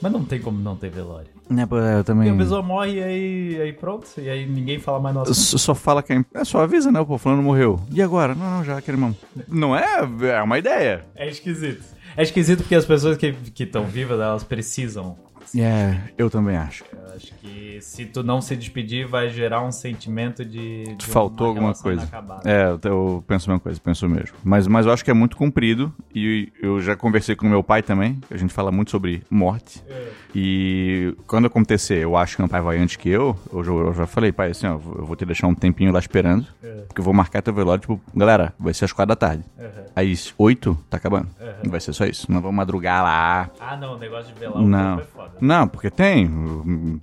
Mas não tem como não ter velório. Pô, eu também... Porque a pessoa morre e aí, aí pronto. E aí ninguém fala mais. S- Só fala que é. É só avisa, né? Pô, fulano morreu. E agora? Não, não, já aquele irmão. Não é? É uma ideia. É esquisito. É esquisito porque as pessoas que estão vivas, elas precisam. É, eu também acho. Eu acho que se tu não se despedir, vai gerar um sentimento de. de Faltou uma alguma coisa. inacabada. É, eu- penso a mesma coisa, penso mesmo. Mas, mas eu acho que é muito comprido e eu já conversei com meu pai também, a gente fala muito sobre morte. É. E quando acontecer, eu acho que meu pai vai antes que eu, eu já, eu já falei, pai, assim, ó, eu vou te deixar um tempinho lá esperando, É. porque eu vou marcar teu velório, tipo, galera, vai ser às quatro da tarde. Uhum. Aí, oito, tá acabando. Uhum. Não vai ser só isso. Não vou madrugar lá, Ah, não, o negócio de velar o Não. é foda. Não, porque tem.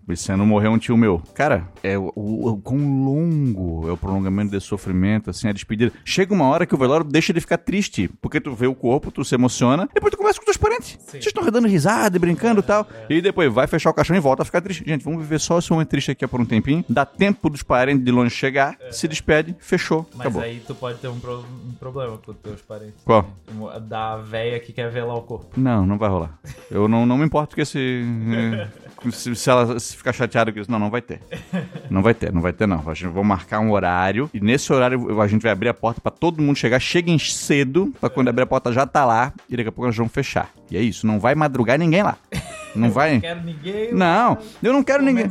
Esse ano morreu um tio meu. Cara, é o, o, o quão longo é o prolongamento desse sofrimento, assim, a despedida. Chega uma hora que o velório deixa de ficar triste, porque tu vê o corpo, tu se emociona, depois tu conversa com teus parentes. Vocês estão dando risada e brincando e tal. E depois vai fechar o caixão e volta a ficar triste. Gente, vamos viver só esse momento triste aqui por um tempinho. Dá tempo dos parentes de longe chegar, se despede, fechou, Mas acabou. aí tu pode ter um, pro- um problema com os teus parentes. Qual? Da véia que quer velar o corpo. Não, não vai rolar. Eu não, não me importo que se, se, se ela se ficar chateada com isso. Não, não vai ter. Não vai ter, não vai ter, não. A gente vai marcar um horário e nesse horário a gente vai abrir a porta pra todo mundo chegar. Cheguem cedo, pra quando abrir a porta já tá lá e daqui a pouco nós vamos fechar. E é isso, não vai madrugar ninguém lá. Não vai. Não quero ninguém. Não, eu não quero ninguém.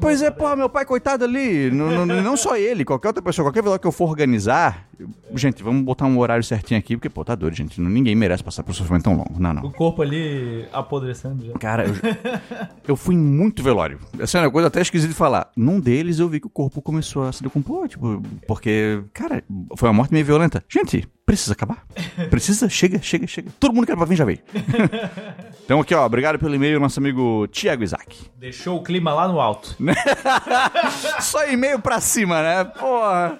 Pois é, porra, meu pai, coitado ali. Não, não, não só ele, qualquer outra pessoa, qualquer velório que eu for organizar. eu- Gente, vamos botar um horário certinho aqui, porque, pô, tá doido, gente. Ninguém merece passar por um sofrimento tão longo. Não, não. O corpo ali apodrecendo já. Cara, eu, eu fui muito velório. Essa é uma coisa até esquisita de falar. Num deles eu vi que o corpo começou a se decompor, tipo, porque, cara, foi uma morte meio violenta. Gente, precisa acabar. Precisa, chega, chega, chega. Todo mundo que era pra vir já veio. então aqui, ó, obrigado pelo e-mail, nosso amigo Tiago Isaac. Deixou o clima lá no alto. Só e-mail pra cima, né? Porra.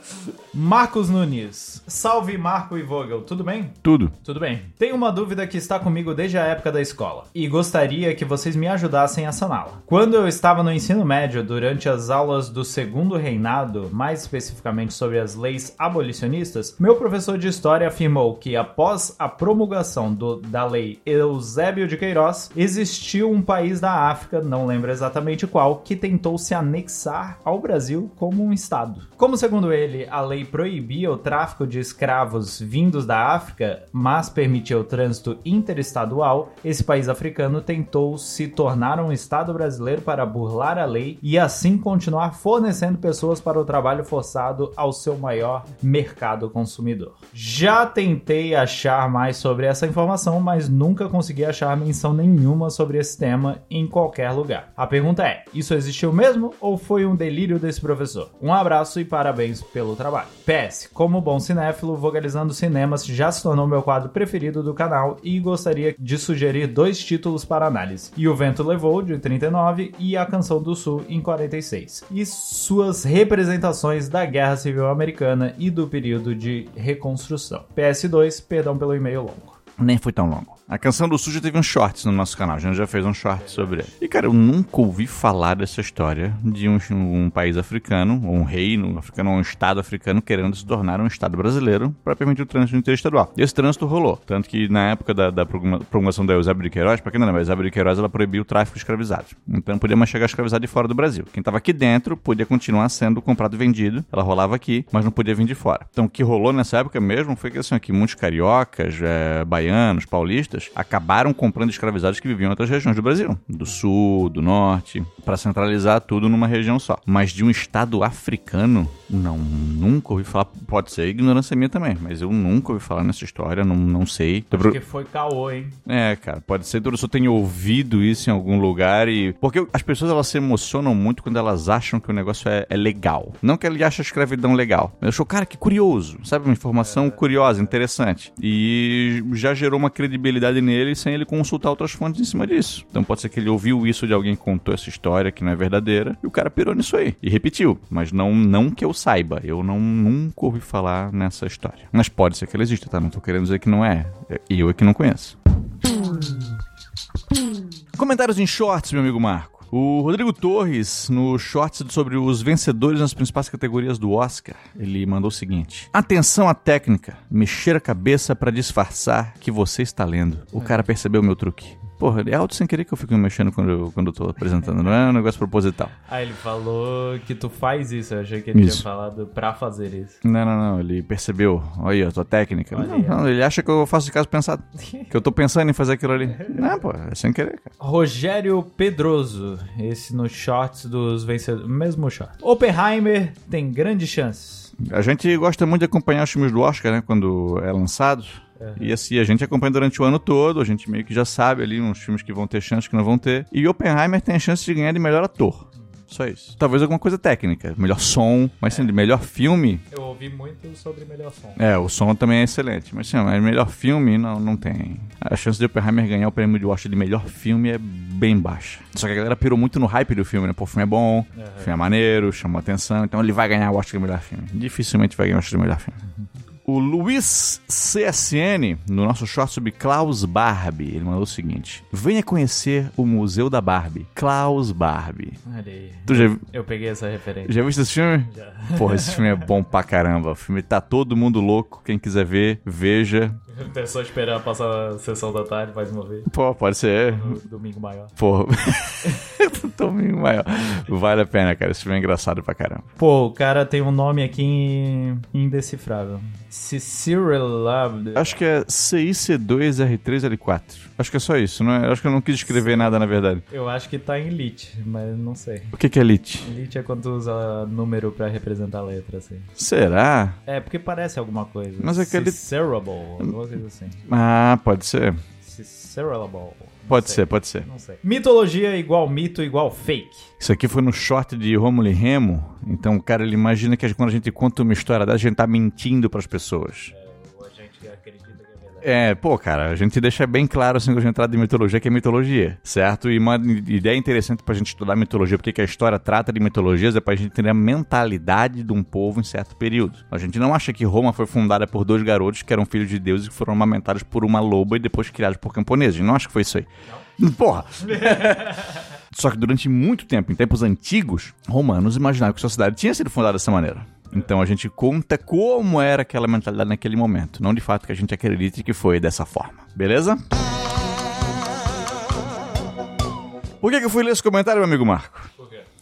Marcos Nunes. Salve Marco e Vogel, tudo bem? Tudo. Tudo bem. Tenho uma dúvida que está comigo desde a época da escola e gostaria que vocês me ajudassem a saná-la. Quando eu estava no ensino médio, durante as aulas do Segundo Reinado, mais especificamente sobre as leis abolicionistas, meu professor de história afirmou que após a promulgação do- da lei Eusébio de Queiroz, existiu um país da África, não lembro exatamente qual, que tentou se anexar ao Brasil como um estado. Como segundo ele, a lei proibia o tráfico de escravos vindos da África, mas permitia o trânsito interestadual, esse país africano tentou se tornar um estado brasileiro para burlar a lei e assim continuar fornecendo pessoas para o trabalho forçado ao seu maior mercado consumidor. Já tentei achar mais sobre essa informação, mas nunca consegui achar menção nenhuma sobre esse tema em qualquer lugar. A pergunta é: isso existiu mesmo ou foi um delírio desse professor? Um abraço e parabéns pelo trabalho. PS, como bom cinéfilo, Vogalizando Cinemas já se tornou meu quadro preferido do canal e gostaria de sugerir dois títulos para análise: E o Vento Levou, de 39, e A Canção do Sul, em 46, e suas representações da Guerra Civil Americana e do período de reconstrução. PS2, perdão pelo e-mail longo. Nem foi tão longo. A Canção do Sul já teve um shorts no nosso canal, a gente já fez um short sobre ele. E, cara, eu nunca ouvi falar dessa história de um, um país africano, ou um reino africano, ou um estado africano querendo se tornar um estado brasileiro para permitir o trânsito interestadual. E esse trânsito rolou. Tanto que na época da, da promulgação da Eusébio de Queiroz, pra quem não lembra, Eusébio de Queiroz ela proibiu o tráfico de escravizados. Então não podia mais chegar escravizado de fora do Brasil. Quem tava aqui dentro podia continuar sendo comprado e vendido. Ela rolava aqui, mas não podia vir de fora. Então o que rolou nessa época mesmo foi que assim, aqui muitos cariocas, é, baianos, paulistas, acabaram comprando escravizados que viviam em outras regiões do Brasil, do sul, do norte, para centralizar tudo numa região só. Mas de um estado africano, não, nunca ouvi falar. Pode ser ignorância minha também, mas eu nunca ouvi falar nessa história, não, não sei. Acho que foi caô, hein? É, cara, pode ser que eu só tenha ouvido isso em algum lugar e. Porque as pessoas elas se emocionam muito quando elas acham que o negócio é, é legal. Não que ele ache a escravidão legal. Eu achou, cara, que curioso, sabe? Uma informação é. curiosa, interessante. E já gerou uma credibilidade nele sem ele consultar outras fontes em cima disso. Então pode ser que ele ouviu isso de alguém que contou essa história que não é verdadeira e o cara pirou nisso aí e repetiu. Mas não, não que eu saiba, eu não nunca ouvi falar nessa história. Mas pode ser que ela exista, tá? Não tô querendo dizer que não é. E eu é que não conheço. Comentários em shorts, meu amigo Marco. O Rodrigo Torres, no shorts sobre os vencedores nas principais categorias do Oscar, ele mandou o seguinte: Atenção à técnica, mexer a cabeça para disfarçar que você está lendo. O cara percebeu meu truque. Porra, é alto sem querer que eu fico me mexendo quando eu, quando eu tô apresentando, não é um negócio proposital. Ah, ele falou que tu faz isso, eu achei que ele isso. tinha falado pra fazer isso. Não, não, não, ele percebeu, olha a tua técnica. Olha não, não, ele acha que eu faço de caso pensado, que eu tô pensando em fazer aquilo ali. Não, pô, é sem querer, cara. Rogério Pedroso, esse no shorts dos vencedores, mesmo short. Oppenheimer tem grandes chances. A gente gosta muito de acompanhar os filmes do Oscar, né, quando é lançado. Uhum. E assim, a gente acompanha durante o ano todo, a gente meio que já sabe ali uns filmes que vão ter chance, que não vão ter. E Oppenheimer tem a chance de ganhar de melhor ator. Só isso. Talvez alguma coisa técnica. Melhor som, mas sim, de melhor filme. Eu ouvi muito sobre melhor som. É, o som também é excelente. Mas sim, mas melhor filme não, não tem. A chance de Oppenheimer ganhar o prêmio de Oscar de melhor filme é bem baixa. Só que a galera pirou muito no hype do filme, né? Pô, o filme é bom, uhum. o filme é maneiro, chamou atenção, então ele vai ganhar o Oscar de melhor filme. Dificilmente vai ganhar o Oscar de melhor filme. O Luiz CSN, no nosso short sobre Klaus Barbie, ele mandou o seguinte: Venha conhecer o Museu da Barbie. Klaus Barbie. Tu já... Eu peguei essa referência. Já viste esse filme? Já. Porra, esse filme é bom pra caramba. O filme tá todo mundo louco. Quem quiser ver, veja. É só esperar passar a sessão da tarde mais uma vez. Pô, pode ser. domingo maior. Pô, domingo maior. Vale a pena, cara. Esse filme é engraçado pra caramba. Pô, o cara tem um nome aqui indecifrável. Cyril Lab. Acho que é CIC2R3L4. Acho que é só isso, não é? Acho que eu não quis escrever nada na verdade. Eu acho que tá em Elite, mas não sei. O que, que é Elite? Elite é quando usa número pra representar a letra, assim. Será? É, porque parece alguma coisa. Mas é aquele. Cerebral, alguma coisa assim. Ah, pode ser. Cerebral. Pode sei. ser, pode ser. Não sei. Mitologia igual mito igual fake. Isso aqui foi no short de Romulo e Remo. Então o cara ele imagina que quando a gente conta uma história dessa, a gente tá mentindo para as pessoas. É pô, cara, a gente deixa bem claro assim quando a gente entrada de mitologia que é mitologia, certo? E uma ideia interessante pra gente estudar mitologia, porque que a história trata de mitologias, é pra gente entender a mentalidade de um povo em certo período. A gente não acha que Roma foi fundada por dois garotos que eram filhos de Deus e que foram amamentados por uma loba e depois criados por camponeses. A gente não acha que foi isso aí. Não. Porra! Só que durante muito tempo, em tempos antigos, romanos imaginavam que sua cidade tinha sido fundada dessa maneira. Então a gente conta como era aquela mentalidade naquele momento, não de fato que a gente acredite que foi dessa forma. Beleza? Por que, que eu fui ler esse comentário, meu amigo Marco?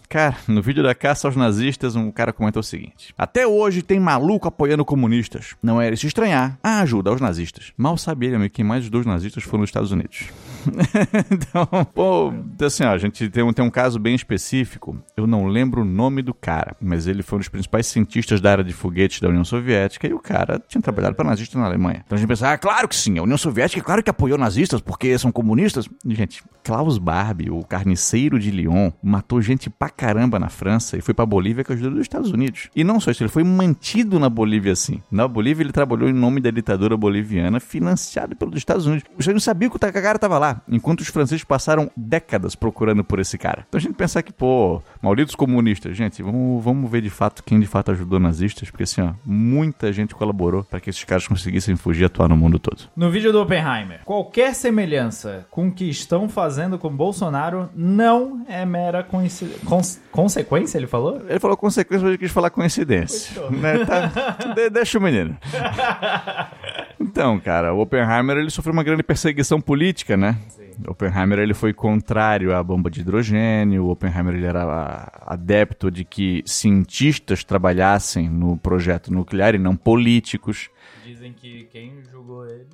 Cara, no vídeo da caça aos nazistas, um cara comentou o seguinte: Até hoje tem maluco apoiando comunistas. Não era se estranhar a ajuda aos nazistas. Mal ele, amigo, que mais os dois nazistas foram nos Estados Unidos. então, pô, assim, ó, a gente tem um, tem um caso bem específico. Eu não lembro o nome do cara, mas ele foi um dos principais cientistas da área de foguetes da União Soviética e o cara tinha trabalhado para nazistas na Alemanha. Então a gente pensa, ah, claro que sim, a União Soviética, claro que apoiou nazistas porque são comunistas. Gente, Klaus Barbie, o carniceiro de Lyon, matou gente pra caramba na França e foi pra Bolívia com a ajuda dos Estados Unidos. E não só isso, ele foi mantido na Bolívia assim. Na Bolívia ele trabalhou em nome da ditadura boliviana, financiado pelos Estados Unidos. Os Unidos sabiam que o cara tava lá, enquanto os franceses passaram décadas procurando por esse cara. Então a gente pensa que, pô, malditos comunistas, gente, vamos, vamos ver de fato quem de fato ajudou nazistas, porque assim, ó, muita gente colaborou para que esses caras conseguissem fugir e atuar no mundo todo. No vídeo do Oppenheimer, qualquer semelhança com o que estão fazendo com Bolsonaro não é mera coincidência. Cons consequência, ele falou? Ele falou consequência, mas ele quis falar coincidência. Né? Tá, de, deixa o menino. Então, cara, o Oppenheimer ele sofreu uma grande perseguição política, né? Sim. Oppenheimer ele foi contrário à bomba de hidrogênio. O Oppenheimer ele era adepto de que cientistas trabalhassem no projeto nuclear e não políticos. Dizem que quem julgou ele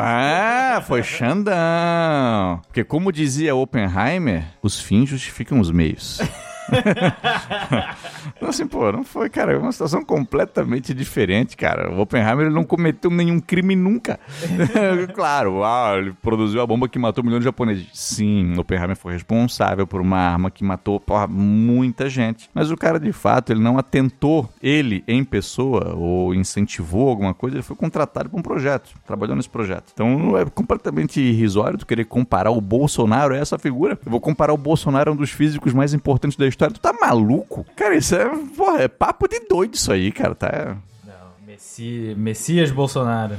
Ah, foi Xandão. Porque como dizia Oppenheimer, os fins justificam os meios. então, assim, pô, não foi, cara, é uma situação completamente diferente, cara. O Oppenheimer ele não cometeu nenhum crime nunca. claro, ah, ele produziu a bomba que matou milhões de japoneses. Sim, o Oppenheimer foi responsável por uma arma que matou porra, muita gente. Mas o cara, de fato, ele não atentou, ele em pessoa, ou incentivou alguma coisa, ele foi contratado para um projeto, trabalhou nesse projeto. Então é completamente irrisório tu querer comparar o Bolsonaro a essa figura. Eu vou comparar o Bolsonaro a um dos físicos mais importantes da história. Tu tá maluco? Cara, isso é, porra, é papo de doido isso aí, cara. Tá... Não, Messi, Messias Bolsonaro.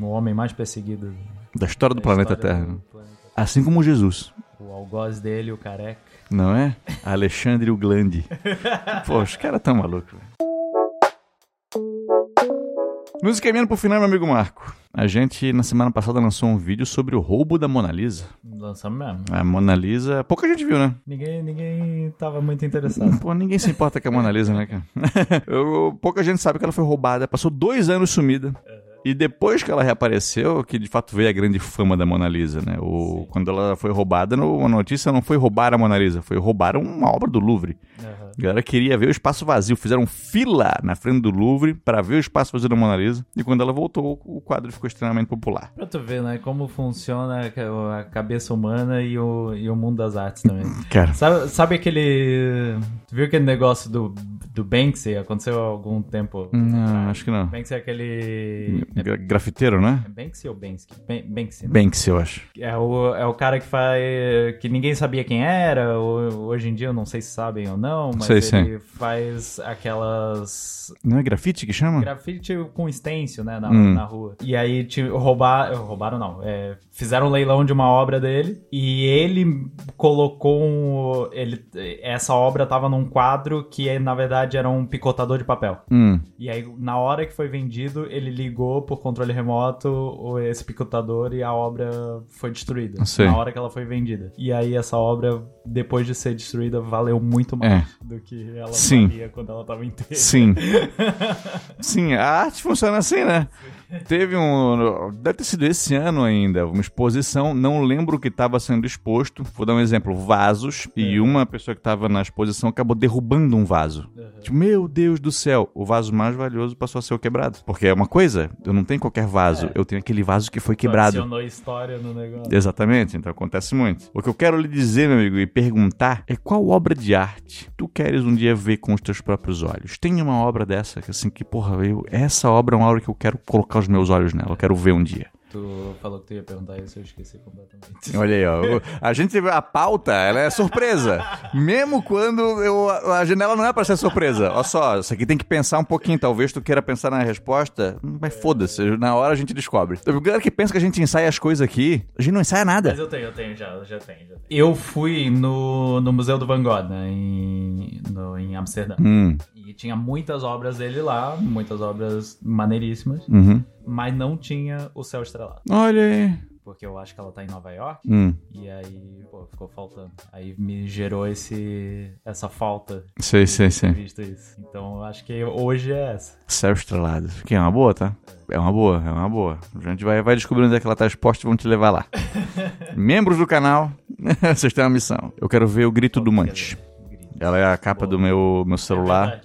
O homem mais perseguido da história do da planeta história Terra. Do planeta assim como Jesus. O algoz dele, o careca. Não é? Alexandre o Glande. Pô, os caras tão malucos. Nos encaminhando pro final, meu amigo Marco. A gente, na semana passada, lançou um vídeo sobre o roubo da Mona Lisa. Lançamos mesmo. A Mona Lisa, pouca gente viu, né? Ninguém, ninguém tava muito interessado. Pô, ninguém se importa com a Mona Lisa, né, cara? Eu, pouca gente sabe que ela foi roubada. Passou dois anos sumida. Uhum. E depois que ela reapareceu, que de fato veio a grande fama da Mona Lisa, né? O, quando ela foi roubada, no, a notícia não foi roubar a Mona Lisa, foi roubar uma obra do Louvre. Uhum. A galera queria ver o espaço vazio, fizeram fila na frente do Louvre para ver o espaço vazio da Mona Lisa. E quando ela voltou, o quadro ficou extremamente popular. Pra tu ver, né? Como funciona a cabeça humana e o, e o mundo das artes também. Cara. Sabe, sabe aquele. Tu viu aquele negócio do, do Banksy? Aconteceu há algum tempo? Não, acho que não. Banksy é aquele é, grafiteiro, né? É Banksy ou Banksy? Banksy. Né? Banksy, eu acho. É o, é o cara que faz. que ninguém sabia quem era. Hoje em dia eu não sei se sabem ou não, mas sei, ele faz aquelas. Não é grafite que chama? Grafite com stencil, né? Na, hum. na rua. E aí roubar, roubaram, não. É, fizeram um leilão de uma obra dele e ele colocou um. Ele, essa obra tava num quadro que na verdade era um picotador de papel. Hum. E aí, na hora que foi vendido, ele ligou por controle remoto esse picotador e a obra foi destruída. Sei. Na hora que ela foi vendida. E aí, essa obra, depois de ser destruída, valeu muito mais é. Do que ela Sim. quando ela tava inteira. Sim. Sim, a arte funciona assim, né? Sim. Teve um. Deve ter sido esse ano ainda, uma exposição. Não lembro o que estava sendo exposto. Vou dar um exemplo: vasos. É. E uma pessoa que estava na exposição acabou derrubando um vaso. Uhum. Tipo, meu Deus do céu, o vaso mais valioso passou a ser o quebrado. Porque é uma coisa, eu não tenho qualquer vaso, é. eu tenho aquele vaso que foi quebrado. Adicionou história no negócio. Exatamente, então acontece muito. O que eu quero lhe dizer, meu amigo, e perguntar é qual obra de arte tu queres um dia ver com os teus próprios olhos? Tem uma obra dessa, que assim, que porra, eu, essa obra é uma obra que eu quero colocar os meus olhos nela, eu quero ver um dia. Tu falou que tu ia perguntar isso, eu esqueci completamente. Olha aí, ó. A gente, a pauta, ela é surpresa. Mesmo quando eu, a janela não é pra ser surpresa. Olha só, isso aqui tem que pensar um pouquinho. Talvez tu queira pensar na resposta, mas foda-se. Na hora a gente descobre. O galera que pensa que a gente ensaia as coisas aqui, a gente não ensaia nada. Mas eu tenho, eu tenho, já, já tenho. Já tenho. Eu fui no, no Museu do Van Gogh, né, em, no, em Amsterdã. Hum. E tinha muitas obras dele lá, muitas obras maneiríssimas. Uhum mas não tinha o céu estrelado. Olha aí. porque eu acho que ela tá em Nova York. Hum, E aí, pô, ficou faltando. Aí me gerou esse, essa falta sei, sei, sei. visto isso. Então eu acho que hoje é essa. Céu estrelado. Que é uma boa, tá? É uma boa, é uma boa. A gente vai, vai descobrindo onde é que ela tá exposta e vão te levar lá. Membros do canal, vocês têm uma missão. Eu quero ver o grito do Manche. Ela é a capa do meu, meu celular.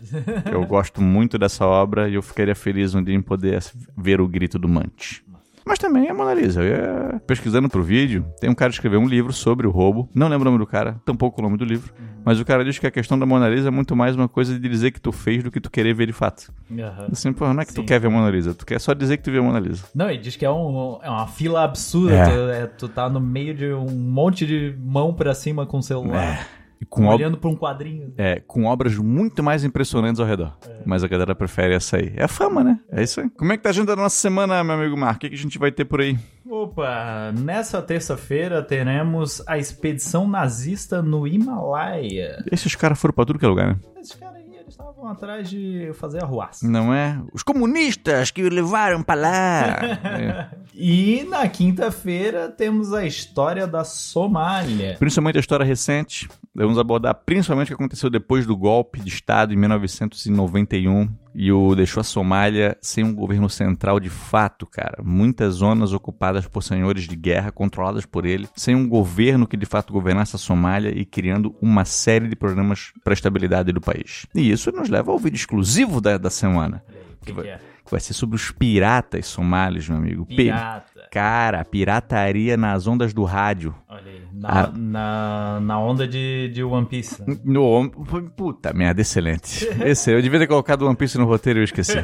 É Eu gosto muito dessa obra e eu ficaria feliz um dia em poder ver o grito do Mante. Mas também é Mona Lisa. Eu ia pesquisando pro vídeo, tem um cara que escreveu um livro sobre o roubo. Não lembro o nome do cara, tampouco o nome do livro. Mas o cara diz que a questão da Mona Lisa é muito mais uma coisa de dizer que tu fez do que tu querer ver de fato. Aham. Assim, pô, não é que tu Sim. quer ver a Mona Lisa, tu quer só dizer que tu viu a Mona Lisa. Não, e diz que é, um, é uma fila absurda. É. Tu, é, tu tá no meio de um monte de mão pra cima com o celular. E com, olhando pra um quadrinho. é, com obras muito mais impressionantes ao redor. Mas a galera prefere essa aí. É a fama, né? É isso aí. Como é que tá a agenda da nossa semana, meu amigo Marco? O que, que a gente vai ter por aí? Opa, nessa terça-feira teremos a expedição nazista no Himalaia. Esses caras foram pra tudo que é lugar, né? Esses caras aí, eles estavam atrás de fazer arruaça. Não é? Os comunistas que o levaram pra lá. É. E na quinta-feira temos a história da Somália. Principalmente a história recente. Vamos abordar principalmente o que aconteceu depois do golpe de Estado em 1991 e o deixou a Somália sem um governo central de fato, cara. Muitas zonas ocupadas por senhores de guerra, controladas por ele, sem um governo que de fato governasse a Somália e criando uma série de programas para a estabilidade do país. E isso nos leva ao vídeo exclusivo da, da semana, que, que é? que vai ser sobre os piratas somalis, meu amigo. Pi- Pirata. Cara, pirataria nas ondas do rádio. Olha aí, na, Ah. na, na onda de, de One Piece. né? No, puta merda, excelente. Esse, eu devia ter colocado One Piece no roteiro e eu esqueci.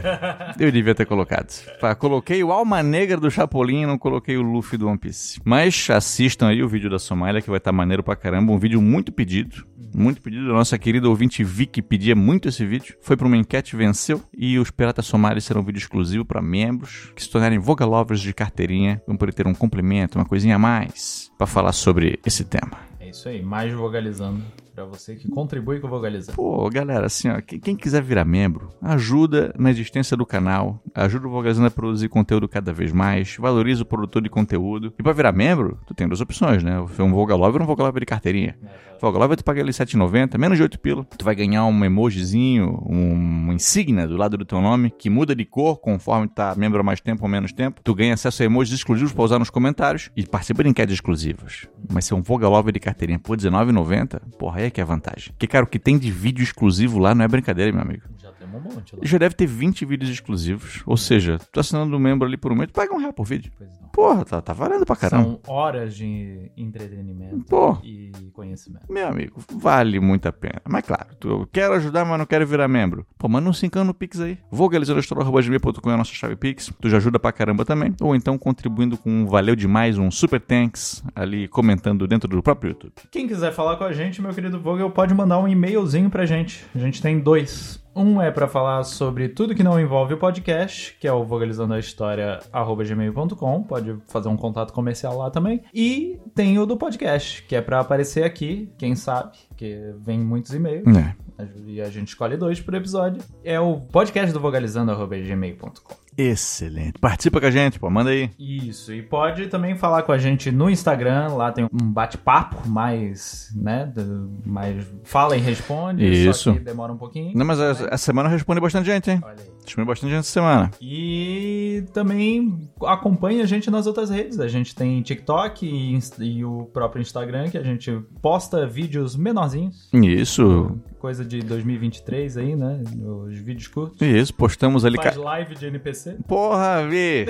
Eu devia ter colocado. Coloquei o Alma Negra do Chapolin e não coloquei o Luffy do One Piece. Mas assistam aí o vídeo da Somália, que vai estar maneiro pra caramba. Um vídeo muito pedido. Muito pedido. A nossa querida ouvinte Vicky pedia muito esse vídeo. Foi pra uma enquete, venceu. E os Piratas Somalis serão um vídeo exclusivo pra membros que se tornarem Vogalovers de carteirinha. Vão poder ter um complemento, uma coisinha a mais pra falar sobre esse tema. É isso aí, mais vogalizando pra você que contribui com o vogalizando. Pô, galera, assim, ó, quem, quiser virar membro, ajuda na existência do canal, ajuda o Vogazando a produzir conteúdo cada vez mais, valoriza o produtor de conteúdo. E pra virar membro, tu tem duas opções, né? Um Vogalover ou um Vogalover de carteirinha. Vogalover tu paga ali R$7,90, menos de 8 pila. Tu vai ganhar um emojizinho, um, uma insígnia do lado do teu nome, que muda de cor conforme tu tá membro há mais tempo ou menos tempo. Tu ganha acesso a emojis exclusivos pra usar nos comentários e participa de enquetes exclusivas. Mas ser um Vogalover de carteirinha por R$19,90, porra, é que é a vantagem. Porque, cara, o que tem de vídeo exclusivo lá não é brincadeira, meu amigo. Já um monte lá. Já deve ter 20 vídeos exclusivos. Ou seja, tu assinando um membro ali por um mês, tu paga um real por vídeo. Pois não. Porra, tá, tá valendo pra caramba. São horas de entretenimento Pô. e conhecimento. Meu amigo, vale muito a pena. Mas claro, tu, eu quero ajudar, mas não quero virar membro. Pô, manda um cincão no Pix aí. Vogalizadostor.com é a nossa chave Pix. Tu já ajuda pra caramba também. Ou então contribuindo com um valeu demais, um super thanks ali comentando dentro do próprio YouTube. Quem quiser falar com a gente, meu querido Vogel, pode mandar um e-mailzinho pra gente. A gente tem dois. Um é pra falar sobre tudo que não envolve o podcast, que é o vogalizandoahistoria@gmail.com. Pode fazer um contato comercial lá também. E tem o do podcast, que é pra aparecer aqui, quem sabe, que vem muitos e-mails. É. E a gente escolhe dois por episódio. É o podcast do vogalizando.gmail.com. Excelente. Participa com a gente, pô, manda aí. Isso, e pode também falar com a gente no Instagram, lá tem um bate-papo mais, né, mais fala e responde, Isso. só que demora um pouquinho. Não, mas essa essa semana eu respondi bastante gente, hein? Olha aí. Respondi bastante gente essa semana. E também acompanhe a gente nas outras redes. A gente tem TikTok e, e o próprio Instagram, que a gente posta vídeos menorzinhos. Isso, Coisa de 2023 aí, né? Os vídeos curtos. isso, postamos ali. Faz live de NPC. Porra, Vi!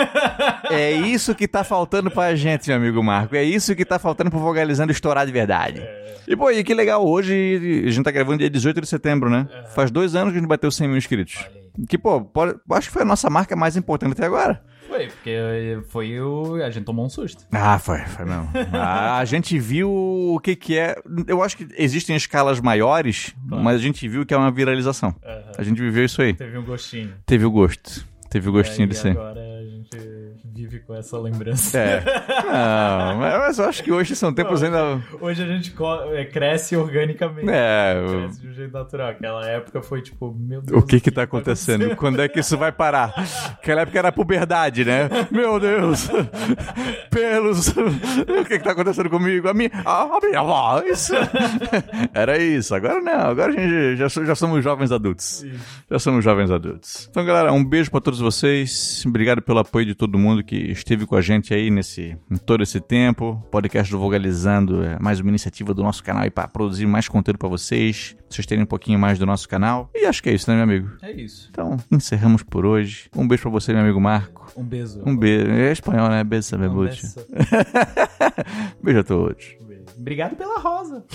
é isso que tá faltando pra gente, meu amigo Marco. É isso que tá faltando pro Vogalizando estourar de verdade. E, pô, e que legal, hoje a gente tá gravando dia 18 de setembro, né? Faz dois anos que a gente bateu 100 mil inscritos. Olha aí. Que, pô, pode- acho que foi a nossa marca mais importante até agora. Foi, porque foi o. A gente tomou um susto. Ah, foi, foi mesmo. a, a gente viu o que que é... Eu acho que existem escalas maiores, mas a gente viu que é uma viralização. A gente viveu isso aí. Teve um gostinho. Teve o gosto. Teve o gostinho e disso aí. agora com essa lembrança. É. Não, mas eu acho que hoje são tempos Não, ainda. Hoje a gente é, cresce organicamente. É, Cresce de um jeito natural. Aquela época foi tipo, meu Deus. o que que tá acontecendo? Quando é que isso vai parar? Aquela época era puberdade, né? Meu Deus! Pelos! O que que tá acontecendo comigo? A minha, a minha voz! Era isso. Agora não. Agora a gente já, já somos jovens adultos. Já somos jovens adultos. Então, galera, um beijo pra todos vocês. Obrigado pelo apoio de todo mundo que esteve com a gente aí nesse em todo esse tempo. O podcast do Vogalizando é mais uma iniciativa do nosso canal aí pra produzir mais conteúdo pra vocês. Pra vocês terem um pouquinho mais do nosso canal. E acho que é isso, né, meu amigo? É isso. Então, encerramos por hoje. Um beijo pra você, meu amigo Marco. Um beijo. Um beijo. É espanhol, né? Beijo, sabe, Um bucha. beijo. Beijo a todos. Obrigado pela rosa.